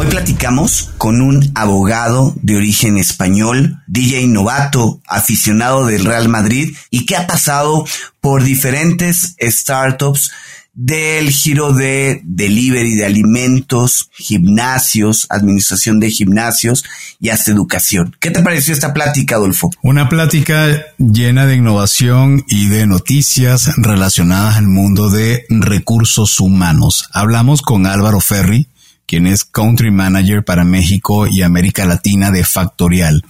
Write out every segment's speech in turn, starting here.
Hoy platicamos con un abogado de origen español, DJ novato, aficionado del Real Madrid y que ha pasado por diferentes startups del giro de delivery de alimentos, gimnasios, administración de gimnasios y hasta educación. ¿Qué te pareció esta plática, Adolfo? Una plática llena de innovación y de noticias relacionadas al mundo de recursos humanos. Hablamos con Álvaro Ferri, quien es Country Manager para México y América Latina de Factorial,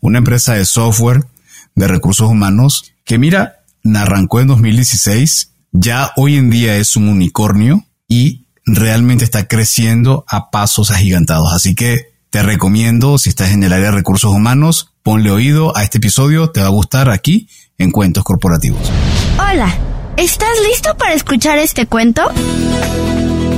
una empresa de software de recursos humanos que mira, arrancó en 2016, ya hoy en día es un unicornio y realmente está creciendo a pasos agigantados. Así que te recomiendo, si estás en el área de recursos humanos, ponle oído a este episodio, te va a gustar aquí en Cuentos Corporativos. Hola, ¿estás listo para escuchar este cuento?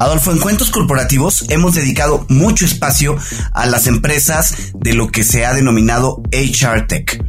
Adolfo, en Cuentos Corporativos hemos dedicado mucho espacio a las empresas de lo que se ha denominado HR Tech.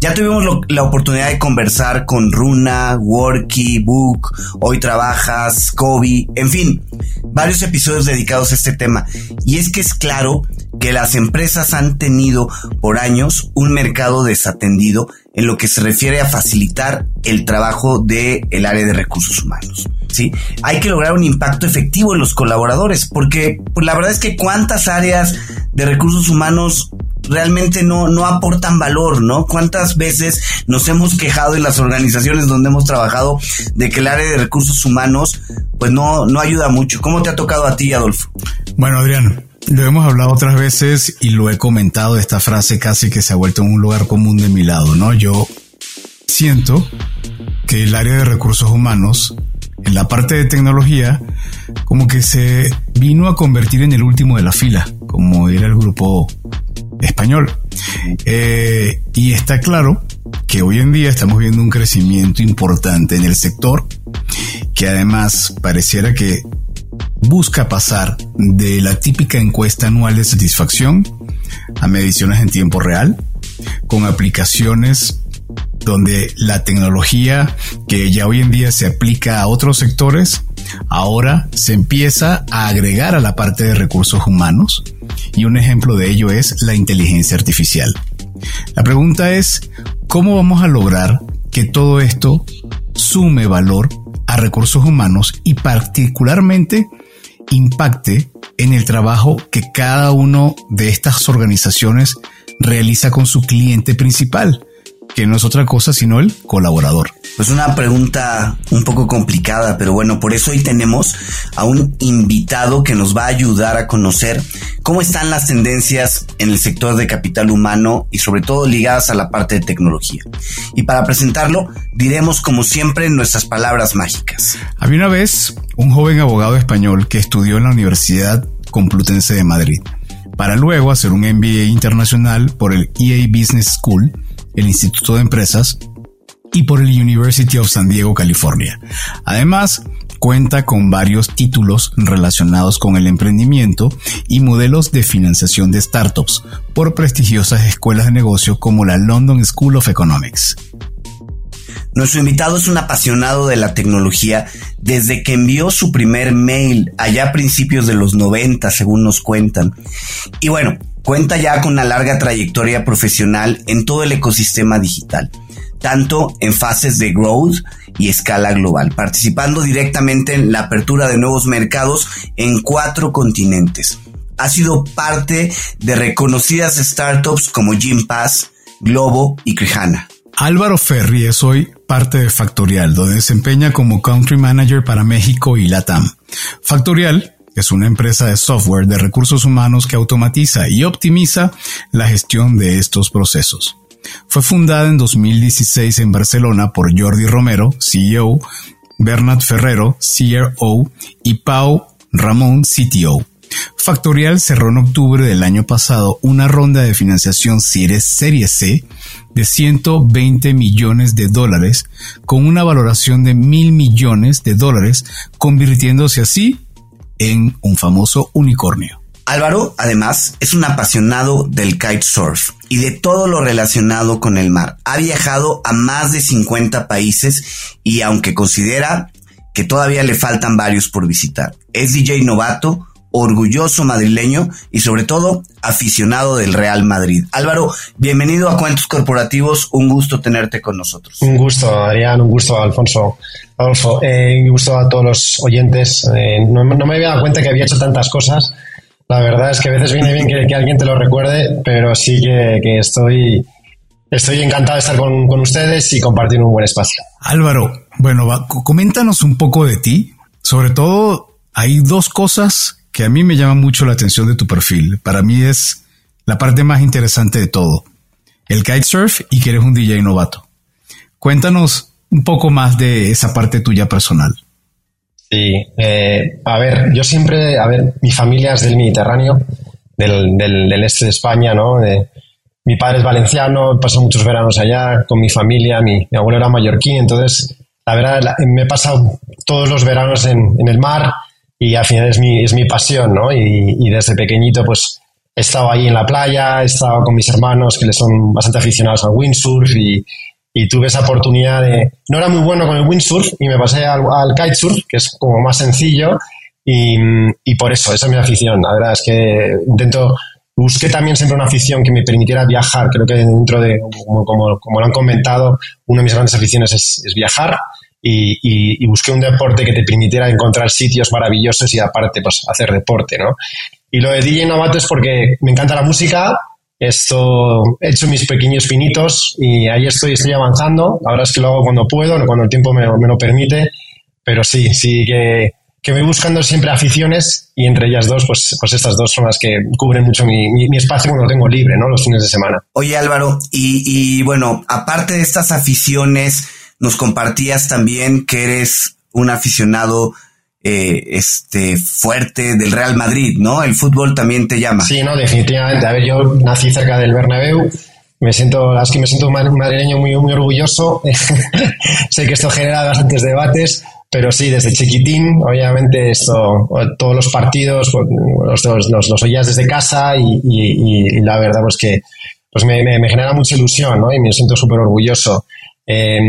Ya tuvimos la oportunidad de conversar con Runa, Worky, Book, Hoy Trabajas, Kobe, en fin, varios episodios dedicados a este tema. Y es que es claro que las empresas han tenido por años un mercado desatendido en lo que se refiere a facilitar el trabajo del el área de recursos humanos. ¿sí? Hay que lograr un impacto efectivo en los colaboradores, porque pues, la verdad es que cuántas áreas de recursos humanos realmente no, no aportan valor, ¿no? ¿Cuántas veces nos hemos quejado en las organizaciones donde hemos trabajado de que el área de recursos humanos pues no, no ayuda mucho? ¿Cómo te ha tocado a ti, Adolfo? Bueno, Adrián, lo hemos hablado otras veces y lo he comentado, esta frase casi que se ha vuelto un lugar común de mi lado, ¿no? Yo siento que el área de recursos humanos, en la parte de tecnología, como que se vino a convertir en el último de la fila, como era el grupo español. Eh, y está claro que hoy en día estamos viendo un crecimiento importante en el sector, que además pareciera que busca pasar de la típica encuesta anual de satisfacción a mediciones en tiempo real, con aplicaciones donde la tecnología que ya hoy en día se aplica a otros sectores, ahora se empieza a agregar a la parte de recursos humanos y un ejemplo de ello es la inteligencia artificial. La pregunta es, ¿cómo vamos a lograr que todo esto sume valor a recursos humanos y particularmente impacte en el trabajo que cada uno de estas organizaciones realiza con su cliente principal, que no es otra cosa sino el colaborador. Pues una pregunta un poco complicada, pero bueno, por eso hoy tenemos a un invitado que nos va a ayudar a conocer cómo están las tendencias en el sector de capital humano y sobre todo ligadas a la parte de tecnología. Y para presentarlo, diremos como siempre nuestras palabras mágicas. Había una vez un joven abogado español que estudió en la Universidad Complutense de Madrid, para luego hacer un MBA internacional por el EA Business School, el Instituto de Empresas, y por el University of San Diego, California. Además, cuenta con varios títulos relacionados con el emprendimiento y modelos de financiación de startups por prestigiosas escuelas de negocio como la London School of Economics. Nuestro invitado es un apasionado de la tecnología desde que envió su primer mail allá a principios de los 90, según nos cuentan. Y bueno, cuenta ya con una larga trayectoria profesional en todo el ecosistema digital tanto en fases de growth y escala global, participando directamente en la apertura de nuevos mercados en cuatro continentes. Ha sido parte de reconocidas startups como Gympass, Globo y Crijana. Álvaro Ferri es hoy parte de Factorial, donde desempeña como Country Manager para México y Latam. Factorial es una empresa de software de recursos humanos que automatiza y optimiza la gestión de estos procesos. Fue fundada en 2016 en Barcelona por Jordi Romero, CEO, Bernat Ferrero, CRO y Pau Ramón, CTO. Factorial cerró en octubre del año pasado una ronda de financiación Serie C de 120 millones de dólares con una valoración de mil millones de dólares, convirtiéndose así en un famoso unicornio. Álvaro, además, es un apasionado del kitesurf y de todo lo relacionado con el mar. Ha viajado a más de 50 países y aunque considera que todavía le faltan varios por visitar, es DJ novato, orgulloso madrileño y sobre todo aficionado del Real Madrid. Álvaro, bienvenido a Cuentos Corporativos, un gusto tenerte con nosotros. Un gusto, Adrián, un gusto, Alfonso. Adolfo, eh, un gusto a todos los oyentes. Eh, no, me había dado cuenta que había hecho tantas cosas. La verdad es que a veces viene bien que, alguien te lo recuerde, pero sí que, estoy, estoy encantado de estar con, ustedes y compartir un buen espacio. Álvaro, bueno, coméntanos un poco de ti. Sobre todo, hay dos cosas que a mí me llama mucho la atención de tu perfil. Para mí es la parte más interesante de todo. El kitesurf y que eres un DJ novato. Cuéntanos un poco más de esa parte tuya personal. Sí, eh, a ver, yo siempre, a ver, mi familia es del Mediterráneo, del, este de España, ¿no? mi padre es valenciano, paso muchos veranos allá con mi familia, mi, abuelo era mallorquín, entonces, la verdad, me he pasado todos los veranos en, en el mar, y al final es mi, es mi pasión, ¿no? Y, desde pequeñito, pues he estado ahí en la playa, he estado con mis hermanos que le son bastante aficionados al windsurf y, y tuve esa oportunidad de... No era muy bueno con el windsurf y me pasé al, kitesurf, que es como más sencillo y, y, por eso, esa es mi afición. La verdad es que intento... Busqué también siempre una afición que me permitiera viajar. Creo que dentro de, como, como, lo han comentado, una de mis grandes aficiones es, es viajar y, busqué un deporte que te permitiera encontrar sitios maravillosos y aparte pues hacer deporte, ¿no? Y lo de DJ Novato es porque me encanta la música, esto, he hecho mis pequeños finitos y ahí estoy, estoy avanzando. Ahora es que lo hago cuando puedo, cuando el tiempo me, lo permite, pero sí, sí que, que voy buscando siempre aficiones y entre ellas dos, pues, pues estas dos son las que cubren mucho mi, mi, espacio cuando tengo libre, ¿no? Los fines de semana. Oye Álvaro, y, y bueno, aparte de estas aficiones, nos compartías también que eres un aficionado eh, este fuerte del Real Madrid, ¿no? El fútbol también te llama. Sí, no, definitivamente. A ver, yo nací cerca del Bernabéu. Me siento, las que me siento un madrileño muy, muy orgulloso. sé que esto genera bastantes debates, pero sí, desde chiquitín, obviamente, esto, todos los partidos, pues, los, los, los, oías desde casa y, y, la verdad, pues que pues me, me, me genera mucha ilusión, ¿no? Y me siento súper orgulloso. Eh,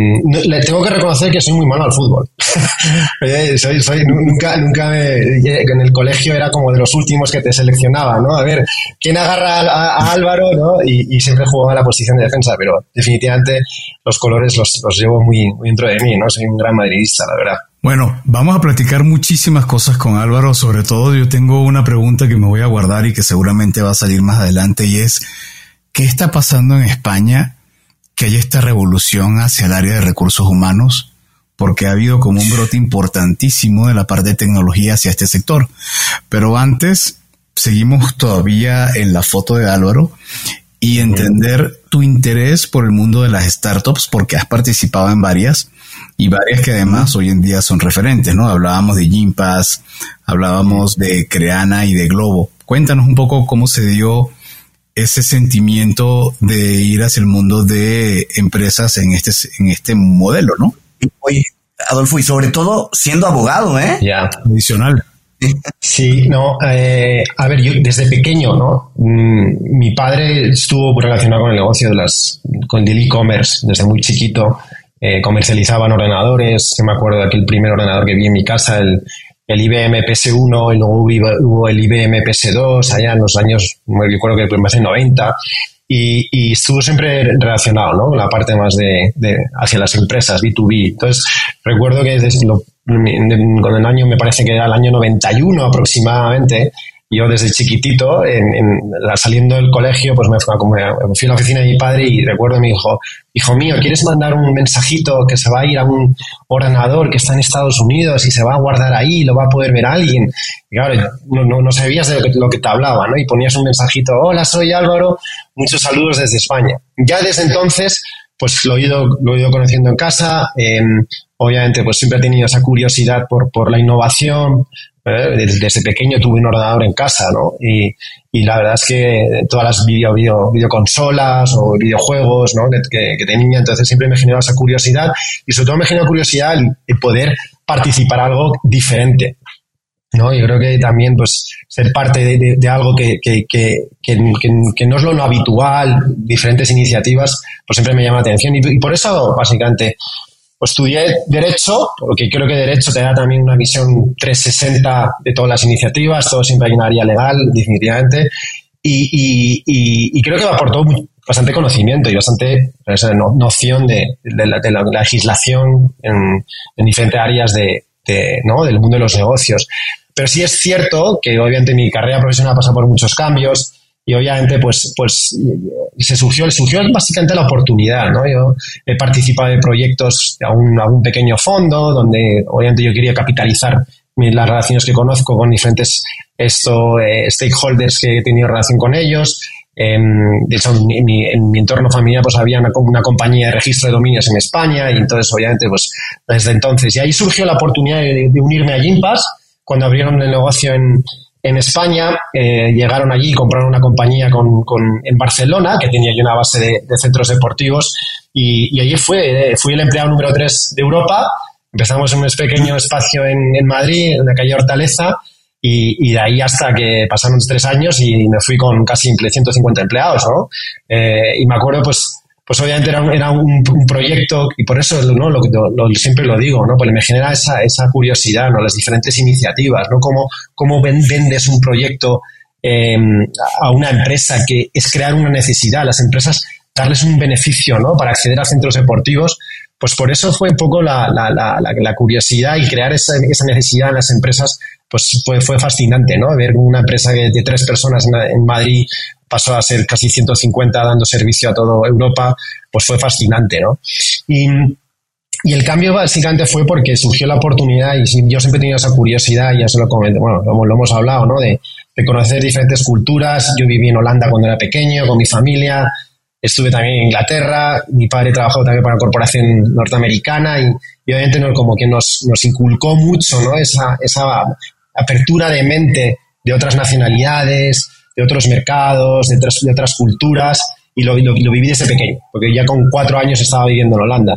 le tengo que reconocer que soy muy malo al fútbol. soy, soy, nunca, nunca en el colegio era como de los últimos que te seleccionaba, ¿no? A ver, ¿quién agarra a, Álvaro, no? Y, siempre jugaba la posición de defensa, pero definitivamente los colores los, los llevo muy, muy, dentro de mí, ¿no? Soy un gran madridista, la verdad. Bueno, vamos a platicar muchísimas cosas con Álvaro, sobre todo yo tengo una pregunta que me voy a guardar y que seguramente va a salir más adelante y es, ¿qué está pasando en España que hay esta revolución hacia el área de recursos humanos, porque ha habido como un brote importantísimo de la parte de tecnología hacia este sector. Pero antes, seguimos todavía en la foto de Álvaro y entender tu interés por el mundo de las startups, porque has participado en varias y varias que además hoy en día son referentes, ¿no? Hablábamos de Gimpass, hablábamos de Creana y de Globo. Cuéntanos un poco cómo se dio ese sentimiento de ir hacia el mundo de empresas en este, en este modelo, ¿no? Oye, Adolfo, y sobre todo siendo abogado, ¿eh? Ya. Adicional. Sí, no, eh, a ver, yo desde pequeño, ¿no? Mm, mi padre estuvo relacionado con el negocio de las, con el e-commerce desde muy chiquito. Eh, comercializaban ordenadores. Yo me acuerdo de aquel primer ordenador que vi en mi casa, el, el IBM PS1 y luego hubo el IBM PS2 allá en los años, me recuerdo que empecé en 90 y, estuvo siempre relacionado, ¿no? La parte más de, de, hacia las empresas, B2B. Entonces, recuerdo que desde con el año, me parece que era el año 91 aproximadamente, yo desde chiquitito, en, en, saliendo del colegio, pues me fui, a, fui, a, la oficina de mi padre y recuerdo me dijo, hijo mío, ¿quieres mandar un mensajito que se va a ir a un ordenador que está en Estados Unidos y se va a guardar ahí y lo va a poder ver alguien? Y claro, no, no, no sabías de lo que, te hablaba, ¿no? Y ponías un mensajito, hola, soy Álvaro, muchos saludos desde España. Ya desde entonces, pues lo he ido, lo he ido conociendo en casa, eh, obviamente pues siempre he tenido esa curiosidad por, por la innovación, ¿eh? Desde, pequeño tuve un ordenador en casa, ¿no? Y, la verdad es que todas las video, video, videoconsolas o videojuegos, ¿no? Que, que, tenía, entonces siempre me generaba esa curiosidad y sobre todo me generó curiosidad el, poder participar algo diferente. ¿no? Yo creo que también pues ser parte de, de, algo que, que, no es lo, habitual, diferentes iniciativas, pues siempre me llama la atención. Y por eso, básicamente, pues estudié Derecho, porque creo que Derecho te da también una visión 360 de todas las iniciativas, todo siempre hay una área legal, definitivamente, y, creo que me aportó bastante conocimiento y bastante noción de, la, legislación en, diferentes áreas del mundo de los negocios. Pero sí es cierto que obviamente mi carrera profesional pasa por muchos cambios, y obviamente pues, pues se surgió, surgió básicamente la oportunidad, ¿no? Yo he participado de proyectos a un, a un pequeño fondo donde obviamente yo quería capitalizar las relaciones que conozco con diferentes esto, eh, stakeholders que he tenido relación con ellos. de hecho, en mi, en entorno familiar pues había una, compañía de registro de dominios en España y entonces obviamente pues desde entonces. Y ahí surgió la oportunidad de, de unirme a Gimpass cuando abrieron el negocio en, en España eh, llegaron allí y compraron una compañía con, en Barcelona, que tenía ya una base de, centros deportivos, y, allí fue, eh, fui el empleado número 3 de Europa. Empezamos en un pequeño espacio en, Madrid, en la calle Hortaleza, y, y, de ahí hasta que pasaron tres años y me fui con casi 150 empleados, ¿no? Eh, y me acuerdo, pues, pues obviamente era un, era un, proyecto y por eso ¿no? Lo, siempre lo digo, ¿no? Porque me genera esa, esa curiosidad, ¿no? Las diferentes iniciativas, ¿no? Cómo, cómo vendes un proyecto em, a una empresa que es crear una necesidad, las empresas darles un beneficio, ¿no? Para acceder a centros deportivos, pues por eso fue un poco la, la, la, curiosidad y crear esa, esa, necesidad en las empresas, pues fue, fue fascinante, ¿no? Ver una empresa de, de tres personas en Madrid pasó a ser casi 150 dando servicio a toda Europa, pues fue fascinante, ¿no? Y, el cambio básicamente fue porque surgió la oportunidad y yo siempre he tenido esa curiosidad, ya se lo comenté, bueno, lo, hemos hablado, ¿no? De, conocer diferentes culturas. Yo viví en Holanda cuando era pequeño, con mi familia. Estuve también en Inglaterra. Mi padre trabajó también para una corporación norteamericana y, y obviamente como que nos, inculcó mucho, ¿no? Esa apertura de mente de otras nacionalidades, de otros mercados, de otras, de otras culturas, y lo, lo, viví desde pequeño, porque ya con cuatro años estaba viviendo en Holanda.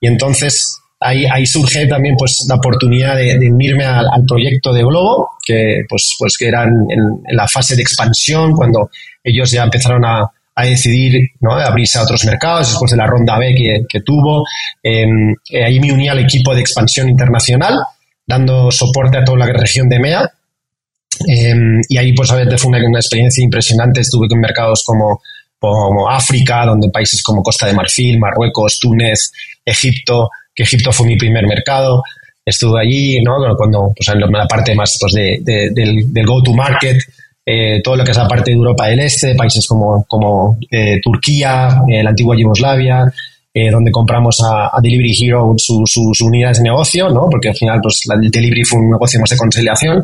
Y entonces ahí, ahí surge también pues, la oportunidad de, unirme al, proyecto de Globo, que, pues, pues, que eran en, la fase de expansión, cuando ellos ya empezaron a, a decidir ¿no? abrirse a otros mercados después de la ronda B que, que tuvo. Em, eh, ahí me uní al equipo de expansión internacional, dando soporte a toda la región de EMEA Em, y ahí, pues, obviamente fue una, experiencia impresionante. Estuve con mercados como, como África, donde países como Costa de Marfil, Marruecos, Túnez, Egipto, que Egipto fue mi primer mercado. Estuve allí, ¿no? Cuando, pues, en la parte más pues, de, del, del go-to-market, eh, todo lo que es la parte de Europa del Este, países como, como eh, Turquía, eh, la antigua Yugoslavia, donde compramos a, Delivery Hero sus unidades de negocio, ¿no? Porque al final, pues, la, el Delivery fue un negocio más de conciliación.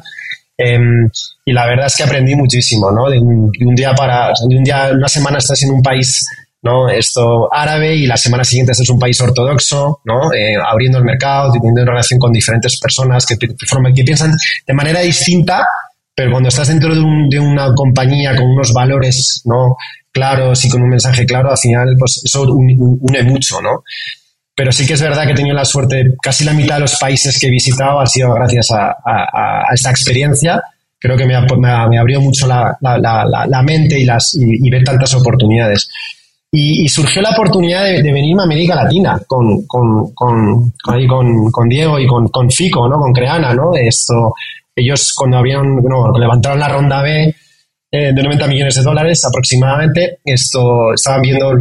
Em, y la verdad es que aprendí muchísimo, ¿no? De un, día para, de un día, una semana estás en un país, ¿no? Esto árabe y la semana siguiente estás en un país ortodoxo, ¿no? Eh, abriendo el mercado, teniendo relación con diferentes personas que, piensan de manera distinta, pero cuando estás dentro de, de, una compañía con unos valores, ¿no? Claros y con un mensaje claro, al final, pues eso une mucho, ¿no? Pero sí que es verdad que he tenido la suerte, casi la mitad de los países que he visitado han sido gracias a, a, esta experiencia. Creo que me, me, abrió mucho la, la, mente y, las, y, ver tantas oportunidades. Y, surgió la oportunidad de, de, venirme a América Latina con, con, con, con, con Diego y con Fico, ¿no? con Creana. ¿no? Esto, ellos cuando habían, no, levantaron la ronda B eh, de 90 millones de dólares aproximadamente, esto, estaban viendo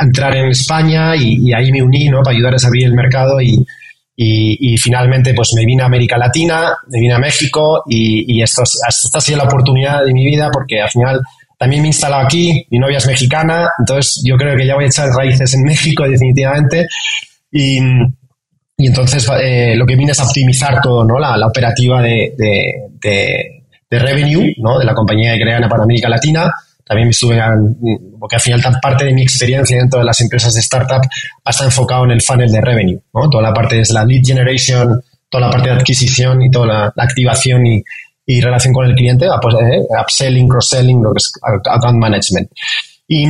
entrar en España y, ahí me uní ¿no? para ayudar a abrir el mercado y, y, finalmente pues me vine a América Latina, me vine a México y, esto, esta ha sido la oportunidad de mi vida porque al final también me he instalado aquí, mi novia es mexicana, entonces yo creo que ya voy a echar raíces en México definitivamente y, y entonces eh, lo que vine es a optimizar todo, ¿no? La, la operativa de, de, de, de, revenue, ¿no? De la compañía de Creana para América Latina también me estuve, porque al final parte de mi experiencia dentro de las empresas de startup está enfocado en el funnel de revenue, ¿no? Toda la parte es la lead generation, toda la parte de adquisición y toda la, activación y, relación con el cliente, pues, eh, upselling, cross-selling, lo que es account management. Y,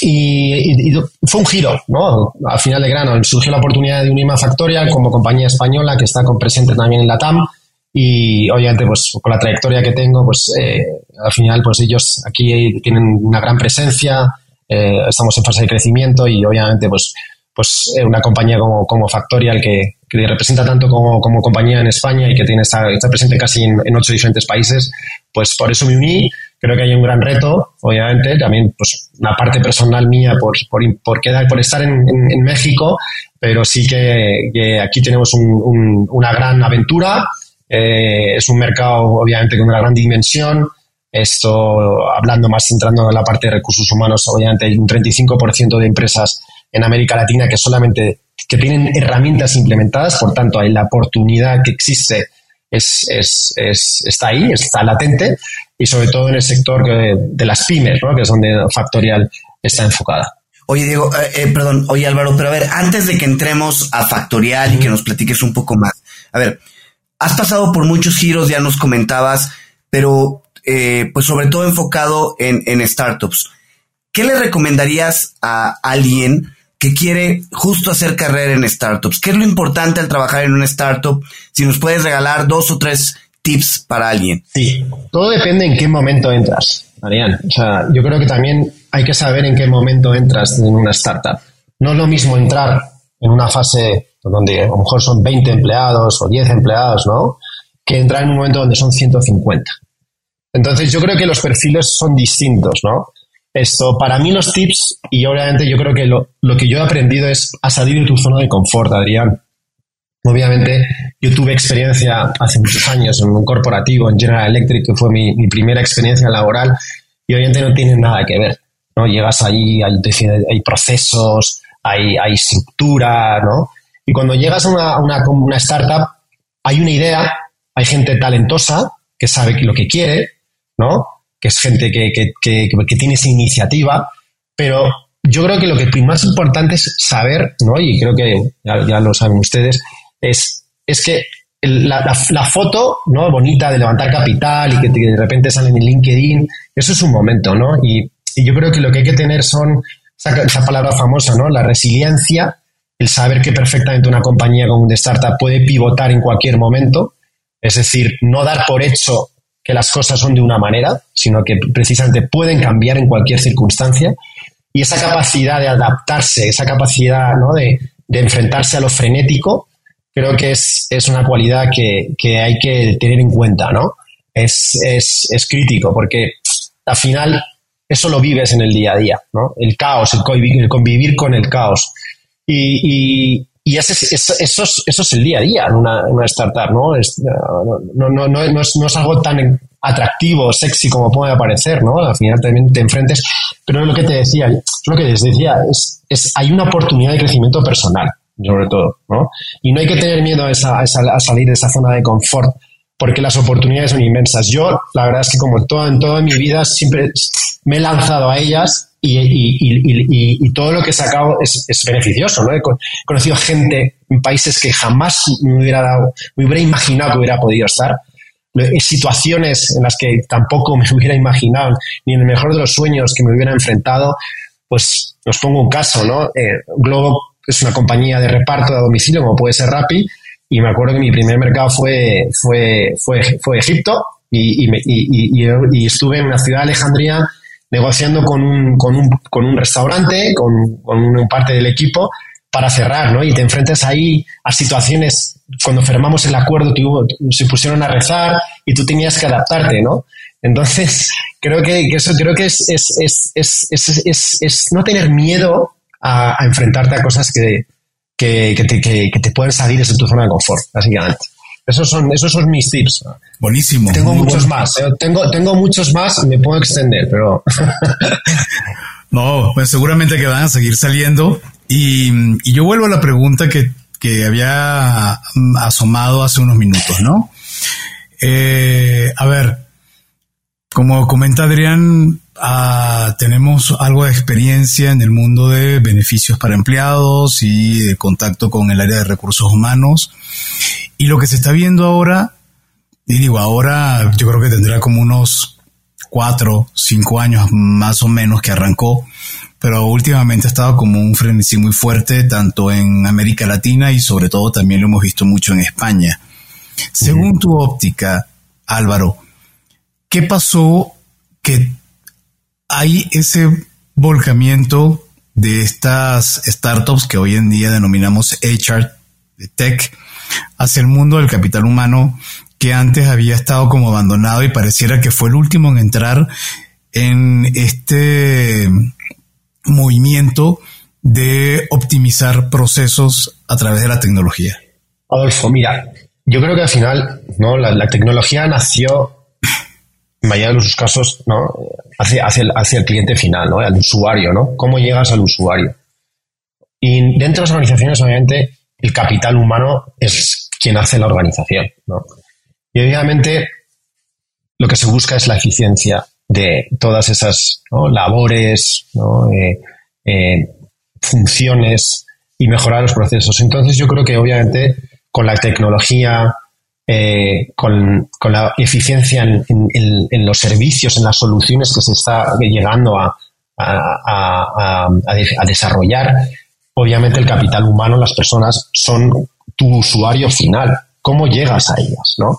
y, fue un giro, ¿no? Al final de grano surgió la oportunidad de Unima Factorial como compañía española que está presente también en la TAM y obviamente pues con la trayectoria que tengo pues eh, al final pues ellos aquí tienen una gran presencia eh, estamos en fase de crecimiento y obviamente pues pues eh, una compañía como, como Factorial que, que representa tanto como, como, compañía en España y que tiene está, presente casi en, en, ocho diferentes países, pues por eso me uní. Creo que hay un gran reto, obviamente, también pues una parte personal mía por, por, por, quedar, por estar en, en, México, pero sí que, que aquí tenemos un, un, una gran aventura. Eh, es un mercado, obviamente, con una gran dimensión. Esto, hablando más, entrando en la parte de recursos humanos, obviamente hay un 35% de empresas en América Latina que solamente que tienen herramientas implementadas, por tanto, hay la oportunidad que existe es, es, es, está ahí, está latente, y sobre todo en el sector de las pymes, ¿no? que es donde Factorial está enfocada. Oye, Diego, eh, eh, perdón, oye Álvaro, pero a ver, antes de que entremos a Factorial y que nos platiques un poco más, a ver, has pasado por muchos giros, ya nos comentabas, pero eh, pues sobre todo enfocado en, startups. ¿Qué le recomendarías a alguien que quiere justo hacer carrera en startups. ¿Qué es lo importante al trabajar en una startup? Si nos puedes regalar dos o tres tips para alguien. Sí, todo depende en qué momento entras, Marian. O sea, yo creo que también hay que saber en qué momento entras en una startup. No es lo mismo entrar en una fase donde a lo mejor son 20 empleados o 10 empleados, ¿no? Que entrar en un momento donde son 150. Entonces yo creo que los perfiles son distintos, ¿no? Esto, para mí los tips, y obviamente yo creo que lo, que yo he aprendido es a salir de tu zona de confort, Adrián. Obviamente, yo tuve experiencia hace muchos años en un corporativo, en General Electric, que fue mi, primera experiencia laboral, y obviamente no tiene nada que ver. ¿no? Llegas allí, hay, hay procesos, hay, hay, estructura, ¿no? Y cuando llegas a una, una, startup, hay una idea, hay gente talentosa que sabe lo que quiere, ¿no? que es gente que, que, que, tiene esa iniciativa, pero yo creo que lo que más importante es saber, ¿no? Y creo que ya, lo saben ustedes, es, es que la, foto, ¿no? Bonita de levantar capital y que de repente sale en LinkedIn, eso es un momento, ¿no? Y, y yo creo que lo que hay que tener son esa, esa, palabra famosa, ¿no? La resiliencia, el saber que perfectamente una compañía como una startup puede pivotar en cualquier momento, es decir, no dar por hecho que las cosas son de una manera, sino que precisamente pueden cambiar en cualquier circunstancia. Y esa capacidad de adaptarse, esa capacidad ¿no? de, enfrentarse a lo frenético, creo que es, es una cualidad que, que, hay que tener en cuenta, ¿no? Es, es, es, crítico, porque al final eso lo vives en el día a día, ¿no? El caos, el convivir, con el caos. Y, y, eso, es, eso, es, el día a día en una, una startup, ¿no? Es, no, no, no, es, no es algo tan atractivo, sexy como puede parecer, ¿no? Al final también te enfrentes, pero lo que te decía, lo que les decía, es, es hay una oportunidad de crecimiento personal, sobre todo, ¿no? Y no hay que tener miedo a, esa, a, salir de esa zona de confort, porque las oportunidades son inmensas. Yo, la verdad es que como todo, en toda mi vida, siempre me he lanzado a ellas y, todo lo que he sacado es, beneficioso, ¿no? He conocido gente en países que jamás me hubiera dado, me hubiera imaginado que hubiera podido estar. Situaciones en las que tampoco me hubiera imaginado, ni en el mejor de los sueños que me hubiera enfrentado, pues os pongo un caso, ¿no? Eh, Globo es una compañía de reparto de domicilio, como puede ser Rappi, y me acuerdo que mi primer mercado fue, fue, fue, fue Egipto, y, y, estuve en una ciudad de Alejandría negociando con un, con un, con un restaurante, con, con una parte del equipo, para cerrar, ¿no? Y te enfrentas ahí a situaciones, cuando firmamos el acuerdo, se pusieron a rezar y tú tenías que adaptarte, ¿no? Entonces, creo que, eso creo que es, es, es, es, no tener miedo a, enfrentarte a cosas que, que, que, te, que, que te pueden salir de tu zona de confort, básicamente. Esos son, esos son mis tips. Buenísimo. Tengo muchos más. Eh, tengo, tengo muchos más, me puedo extender, pero. no, pues seguramente que van a seguir saliendo. Y, y yo vuelvo a la pregunta que, que había mm, asomado hace unos minutos, ¿no? Eh, a ver, como comenta Adrián, ah, tenemos algo de experiencia en el mundo de beneficios para empleados y de contacto con el área de recursos humanos. Y lo que se está viendo ahora, y digo, ahora yo creo que tendrá como unos cuatro, cinco años más o menos que arrancó, pero últimamente ha estado como un frenesí muy fuerte tanto en América Latina y sobre todo también lo hemos visto mucho en España. Según tu óptica, Álvaro, ¿qué pasó que hay ese volcamiento de estas startups que hoy en día denominamos HR Tech hacia el mundo del capital humano que antes había estado como abandonado y pareciera que fue el último en entrar en este movimiento de optimizar procesos a través de la tecnología? Adolfo, mira, yo creo que al final ¿no? la, tecnología nació, mayoría de los casos, ¿no? hacia, hacia, el, hacia el cliente final, ¿no? al usuario. ¿no? ¿Cómo llegas al usuario? Y dentro de las organizaciones, obviamente, el capital humano es quien hace la organización. ¿no? Y obviamente lo que se busca es la eficiencia de todas esas labores, eh, eh, funciones y mejorar los procesos. Entonces yo creo que obviamente con la tecnología, eh, con, la eficiencia en, los servicios, en las soluciones que se está llegando a, a, desarrollar, obviamente el capital humano, las personas son tu usuario final. ¿Cómo llegas a ellas? ¿no?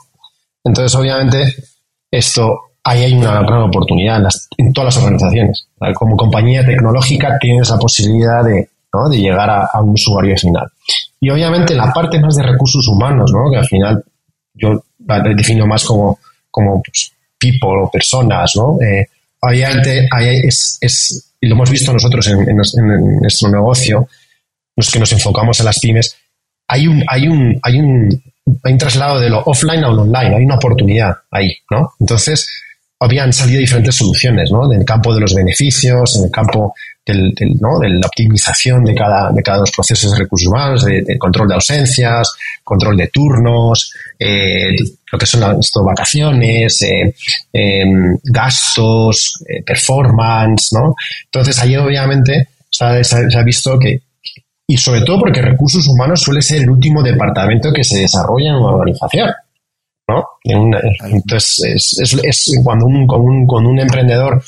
Entonces, obviamente, esto ahí hay una gran oportunidad en, todas las organizaciones. Como compañía tecnológica tienes la posibilidad de, llegar a, un usuario final. Y obviamente la parte más de recursos humanos, ¿no? que al final yo la defino más como, como pues, people o personas, ¿no? Eh, obviamente es, es, y lo hemos visto nosotros en, nuestro negocio, los que nos enfocamos en las pymes, hay un, hay un, hay un, hay un traslado de lo offline a lo online, hay una oportunidad ahí, ¿no? Entonces, habían salido diferentes soluciones, ¿no? En el campo de los beneficios, en el campo del, ¿no? de la optimización de cada, de cada los procesos de recursos humanos, de, control de ausencias, control de turnos, eh, lo que son las vacaciones, eh, em, gastos, eh, performance, ¿no? Entonces, ahí obviamente se ha, visto que, y sobre todo porque recursos humanos suele ser el último departamento que se desarrolla en una organización. ¿no? entonces, es, cuando, un, cuando, un, emprendedor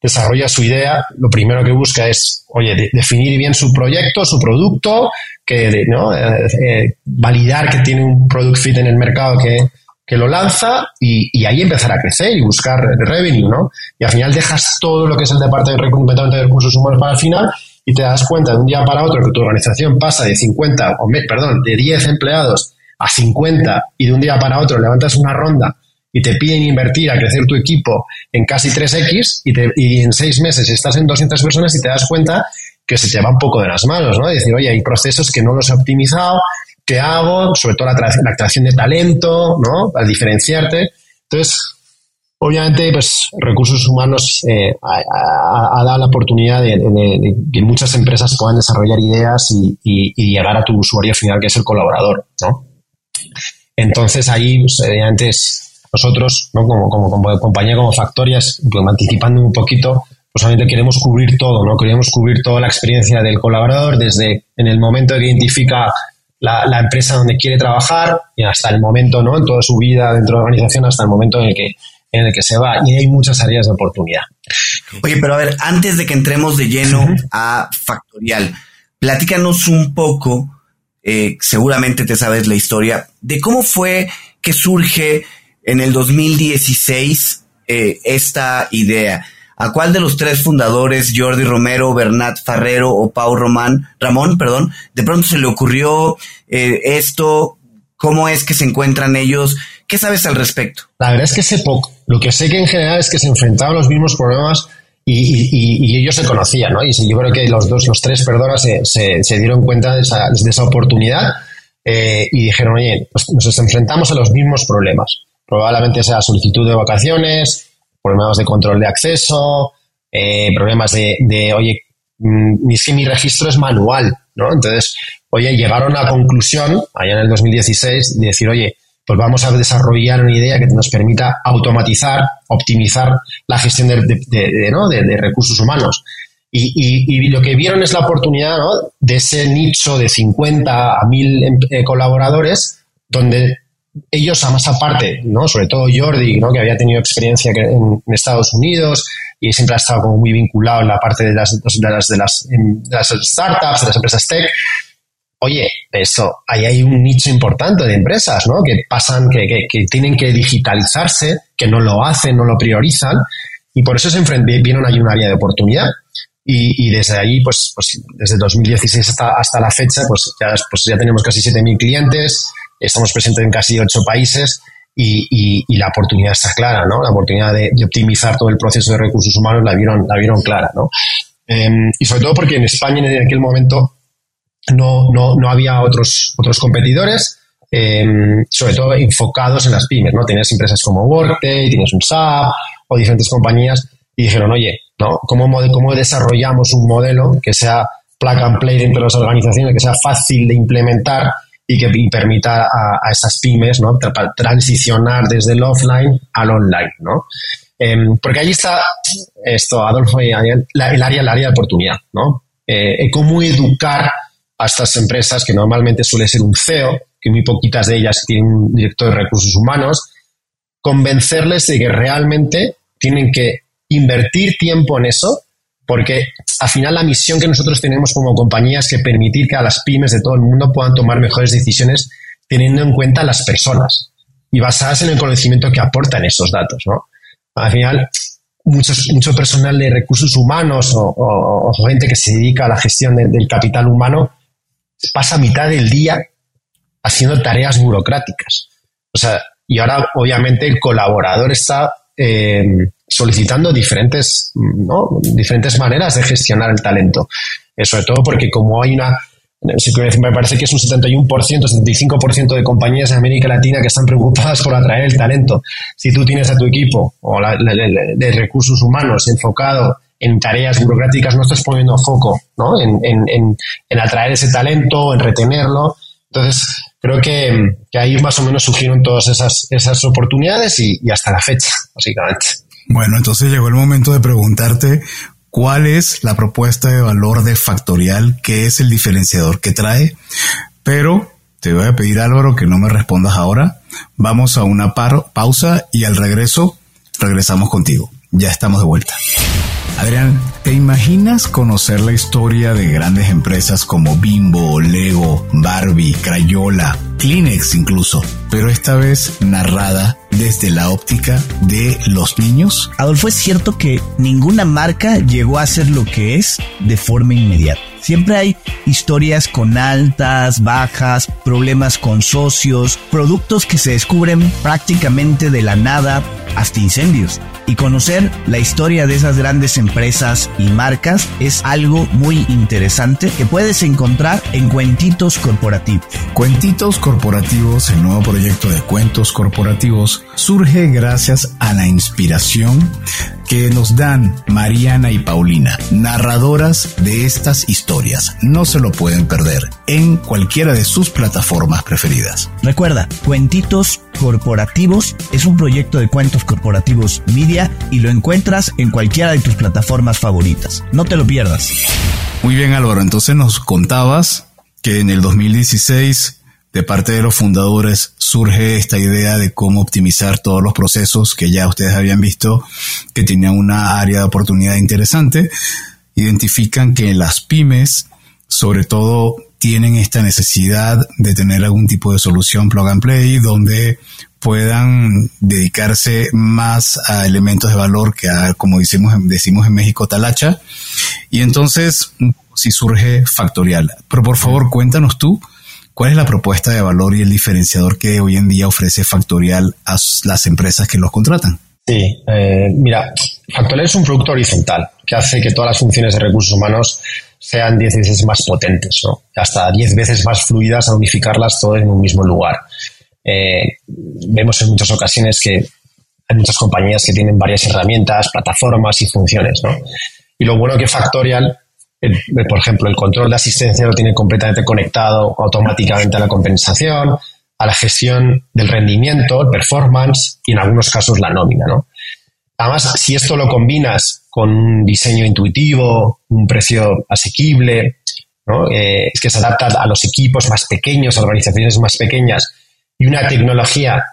desarrolla su idea, lo primero que busca es, oye, definir bien su proyecto, su producto, que, ¿no? Eh, eh, validar que tiene un product fit en el mercado que, lo lanza y, ahí empezar a crecer y buscar revenue, ¿no? Y al final dejas todo lo que es el departamento de recursos humanos para el final y te das cuenta de un día para otro que tu organización pasa de 50, o perdón, de 10 empleados a 50 y de un día para otro levantas una ronda y te piden invertir a crecer tu equipo en casi 3X y, te, y en seis meses estás en 200 personas y te das cuenta que se te va un poco de las manos, ¿no? decir, oye, hay procesos que no los he optimizado, ¿qué hago? Sobre todo la, la creación de talento, ¿no? Al diferenciarte. Entonces, obviamente, pues recursos humanos eh, ha, dado la oportunidad de, que muchas empresas puedan desarrollar ideas y, y, llegar a tu usuario final, que es el colaborador, ¿no? Entonces ahí, pues, es, nosotros, como, como, compañía, como Factorias, pues, anticipando un poquito, pues obviamente queremos cubrir todo, ¿no? Queremos cubrir toda la experiencia del colaborador desde en el momento que identifica la, empresa donde quiere trabajar y hasta el momento, ¿no? En toda su vida dentro de la organización hasta el momento en el que en el que se va y hay muchas áreas de oportunidad. Oye, pero a ver, antes de que entremos de lleno a Factorial, platícanos un poco eh, seguramente te sabes la historia, de cómo fue que surge en el 2016 eh, esta idea. ¿A cuál de los tres fundadores, Jordi Romero, Bernat Farrero o Pau Román, Ramón, perdón, de pronto se le ocurrió eh, esto? ¿Cómo es que se encuentran ellos? ¿Qué sabes al respecto? La verdad es que sé poco. Lo que sé que en general es que se enfrentaban los mismos problemas y, ellos se conocían, ¿no? Y yo creo que los dos, los tres, perdona, se, se, dieron cuenta de esa, de esa oportunidad eh, y dijeron, oye, pues nos enfrentamos a los mismos problemas. Probablemente sea solicitud de vacaciones, problemas de control de acceso, eh, problemas de, de, oye, mm, es que mi registro es manual, ¿no? Entonces, oye, llegaron a la conclusión, allá en el 2016, de decir, oye, pues vamos a desarrollar una idea que nos permita automatizar, optimizar la gestión de, recursos humanos. Y, lo que vieron es la oportunidad de ese nicho de 50 a 1000 em, eh, colaboradores, donde ellos, a más aparte, ¿no? sobre todo Jordi, ¿no? que había tenido experiencia en, Estados Unidos y siempre ha estado muy vinculado en la parte de las, de las, de las, startups, de las empresas tech, oye, eso, ahí hay un nicho importante de empresas, ¿no? Que pasan, que, que, tienen que digitalizarse, que no lo hacen, no lo priorizan, y por eso se vieron ahí un área de oportunidad. Y, desde ahí, pues, pues, desde 2016 hasta, hasta la fecha, pues ya, pues tenemos casi 7.000 clientes, estamos presentes en casi 8 países, y, y, la oportunidad está clara, ¿no? La oportunidad de, optimizar todo el proceso de recursos humanos la vieron, la vieron clara, ¿no? Em, y sobre todo porque en España en aquel momento no, no, no había otros, otros competidores, em, sobre todo enfocados en las pymes, ¿no? Tenías empresas como Workday, tienes un SAP o diferentes compañías y dijeron, oye, ¿no? ¿Cómo, cómo desarrollamos un modelo que sea plug and play dentro de las organizaciones, que sea fácil de implementar y que permita a, a esas pymes ¿no? transicionar desde el offline al online, ¿no? Em, porque ahí está esto, Adolfo y el área, el área de oportunidad, ¿no? Eh, cómo educar a estas empresas, que normalmente suele ser un CEO, que muy poquitas de ellas tienen un director de recursos humanos, convencerles de que realmente tienen que invertir tiempo en eso, porque al final la misión que nosotros tenemos como compañía es que permitir que a las pymes de todo el mundo puedan tomar mejores decisiones teniendo en cuenta las personas y basadas en el conocimiento que aportan esos datos. ¿no? Al final, muchos, mucho personal de recursos humanos o, gente que se dedica a la gestión del capital humano pasa mitad del día haciendo tareas burocráticas. O sea, y ahora obviamente el colaborador está eh, solicitando diferentes, ¿no? diferentes maneras de gestionar el talento. Eh, sobre todo porque como hay una, me parece que es un 71%, 75% de compañías de América Latina que están preocupadas por atraer el talento. Si tú tienes a tu equipo o de recursos humanos enfocado en tareas burocráticas no estás poniendo foco ¿no? en, en, en, atraer ese talento, en retenerlo. Entonces, creo que, que, ahí más o menos surgieron todas esas, esas oportunidades y, y hasta la fecha, básicamente. Bueno, entonces llegó el momento de preguntarte cuál es la propuesta de valor de Factorial, qué es el diferenciador que trae, pero te voy a pedir Álvaro que no me respondas ahora. Vamos a una pausa y al regreso regresamos contigo. Ya estamos de vuelta. Adrián, ¿te imaginas conocer la historia de grandes empresas como Bimbo, Lego, Barbie, Crayola, Kleenex incluso, pero esta vez narrada desde la óptica de los niños? Adolfo, es cierto que ninguna marca llegó a ser lo que es de forma inmediata. Siempre hay historias con altas, bajas, problemas con socios, productos que se descubren prácticamente de la nada, hasta incendios. Y conocer la historia de esas grandes empresas y marcas es algo muy interesante que puedes encontrar en Cuentitos Corporativos. Cuentitos Corporativos, el nuevo proyecto de cuentos corporativos, surge gracias a la inspiración que nos dan Mariana y Paulina, narradoras de estas historias. No se lo pueden perder en cualquiera de sus plataformas preferidas. Recuerda, Cuentitos Corporativos es un proyecto de cuentos corporativos media y lo encuentras en cualquiera de tus plataformas favoritas. No te lo pierdas. Muy bien Álvaro, entonces nos contabas que en el 2016 de parte de los fundadores surge esta idea de cómo optimizar todos los procesos que ya ustedes habían visto que tenían una área de oportunidad interesante. Identifican que las pymes, sobre todo, tienen esta necesidad de tener algún tipo de solución plug and play donde puedan dedicarse más a elementos de valor que a, como decimos, decimos en México, talacha. Y entonces, si surge factorial. Pero por favor, cuéntanos tú ¿Cuál es la propuesta de valor y el diferenciador que hoy en día ofrece Factorial a las empresas que los contratan? Sí, eh, mira, Factorial es un producto horizontal que hace que todas las funciones de recursos humanos sean 10 veces más potentes, ¿no? hasta 10 veces más fluidas a unificarlas todo en un mismo lugar. Eh, vemos en muchas ocasiones que hay muchas compañías que tienen varias herramientas, plataformas y funciones. ¿no? Y lo bueno que Factorial por ejemplo, el control de asistencia lo tiene completamente conectado automáticamente a la compensación. a la gestión del rendimiento, el performance y en algunos casos la nómina, ¿no? Además, si esto lo combinas con un diseño intuitivo, un precio asequible, ¿no? Eh, que se adapta a los equipos más pequeños, a organizaciones más pequeñas y una tecnología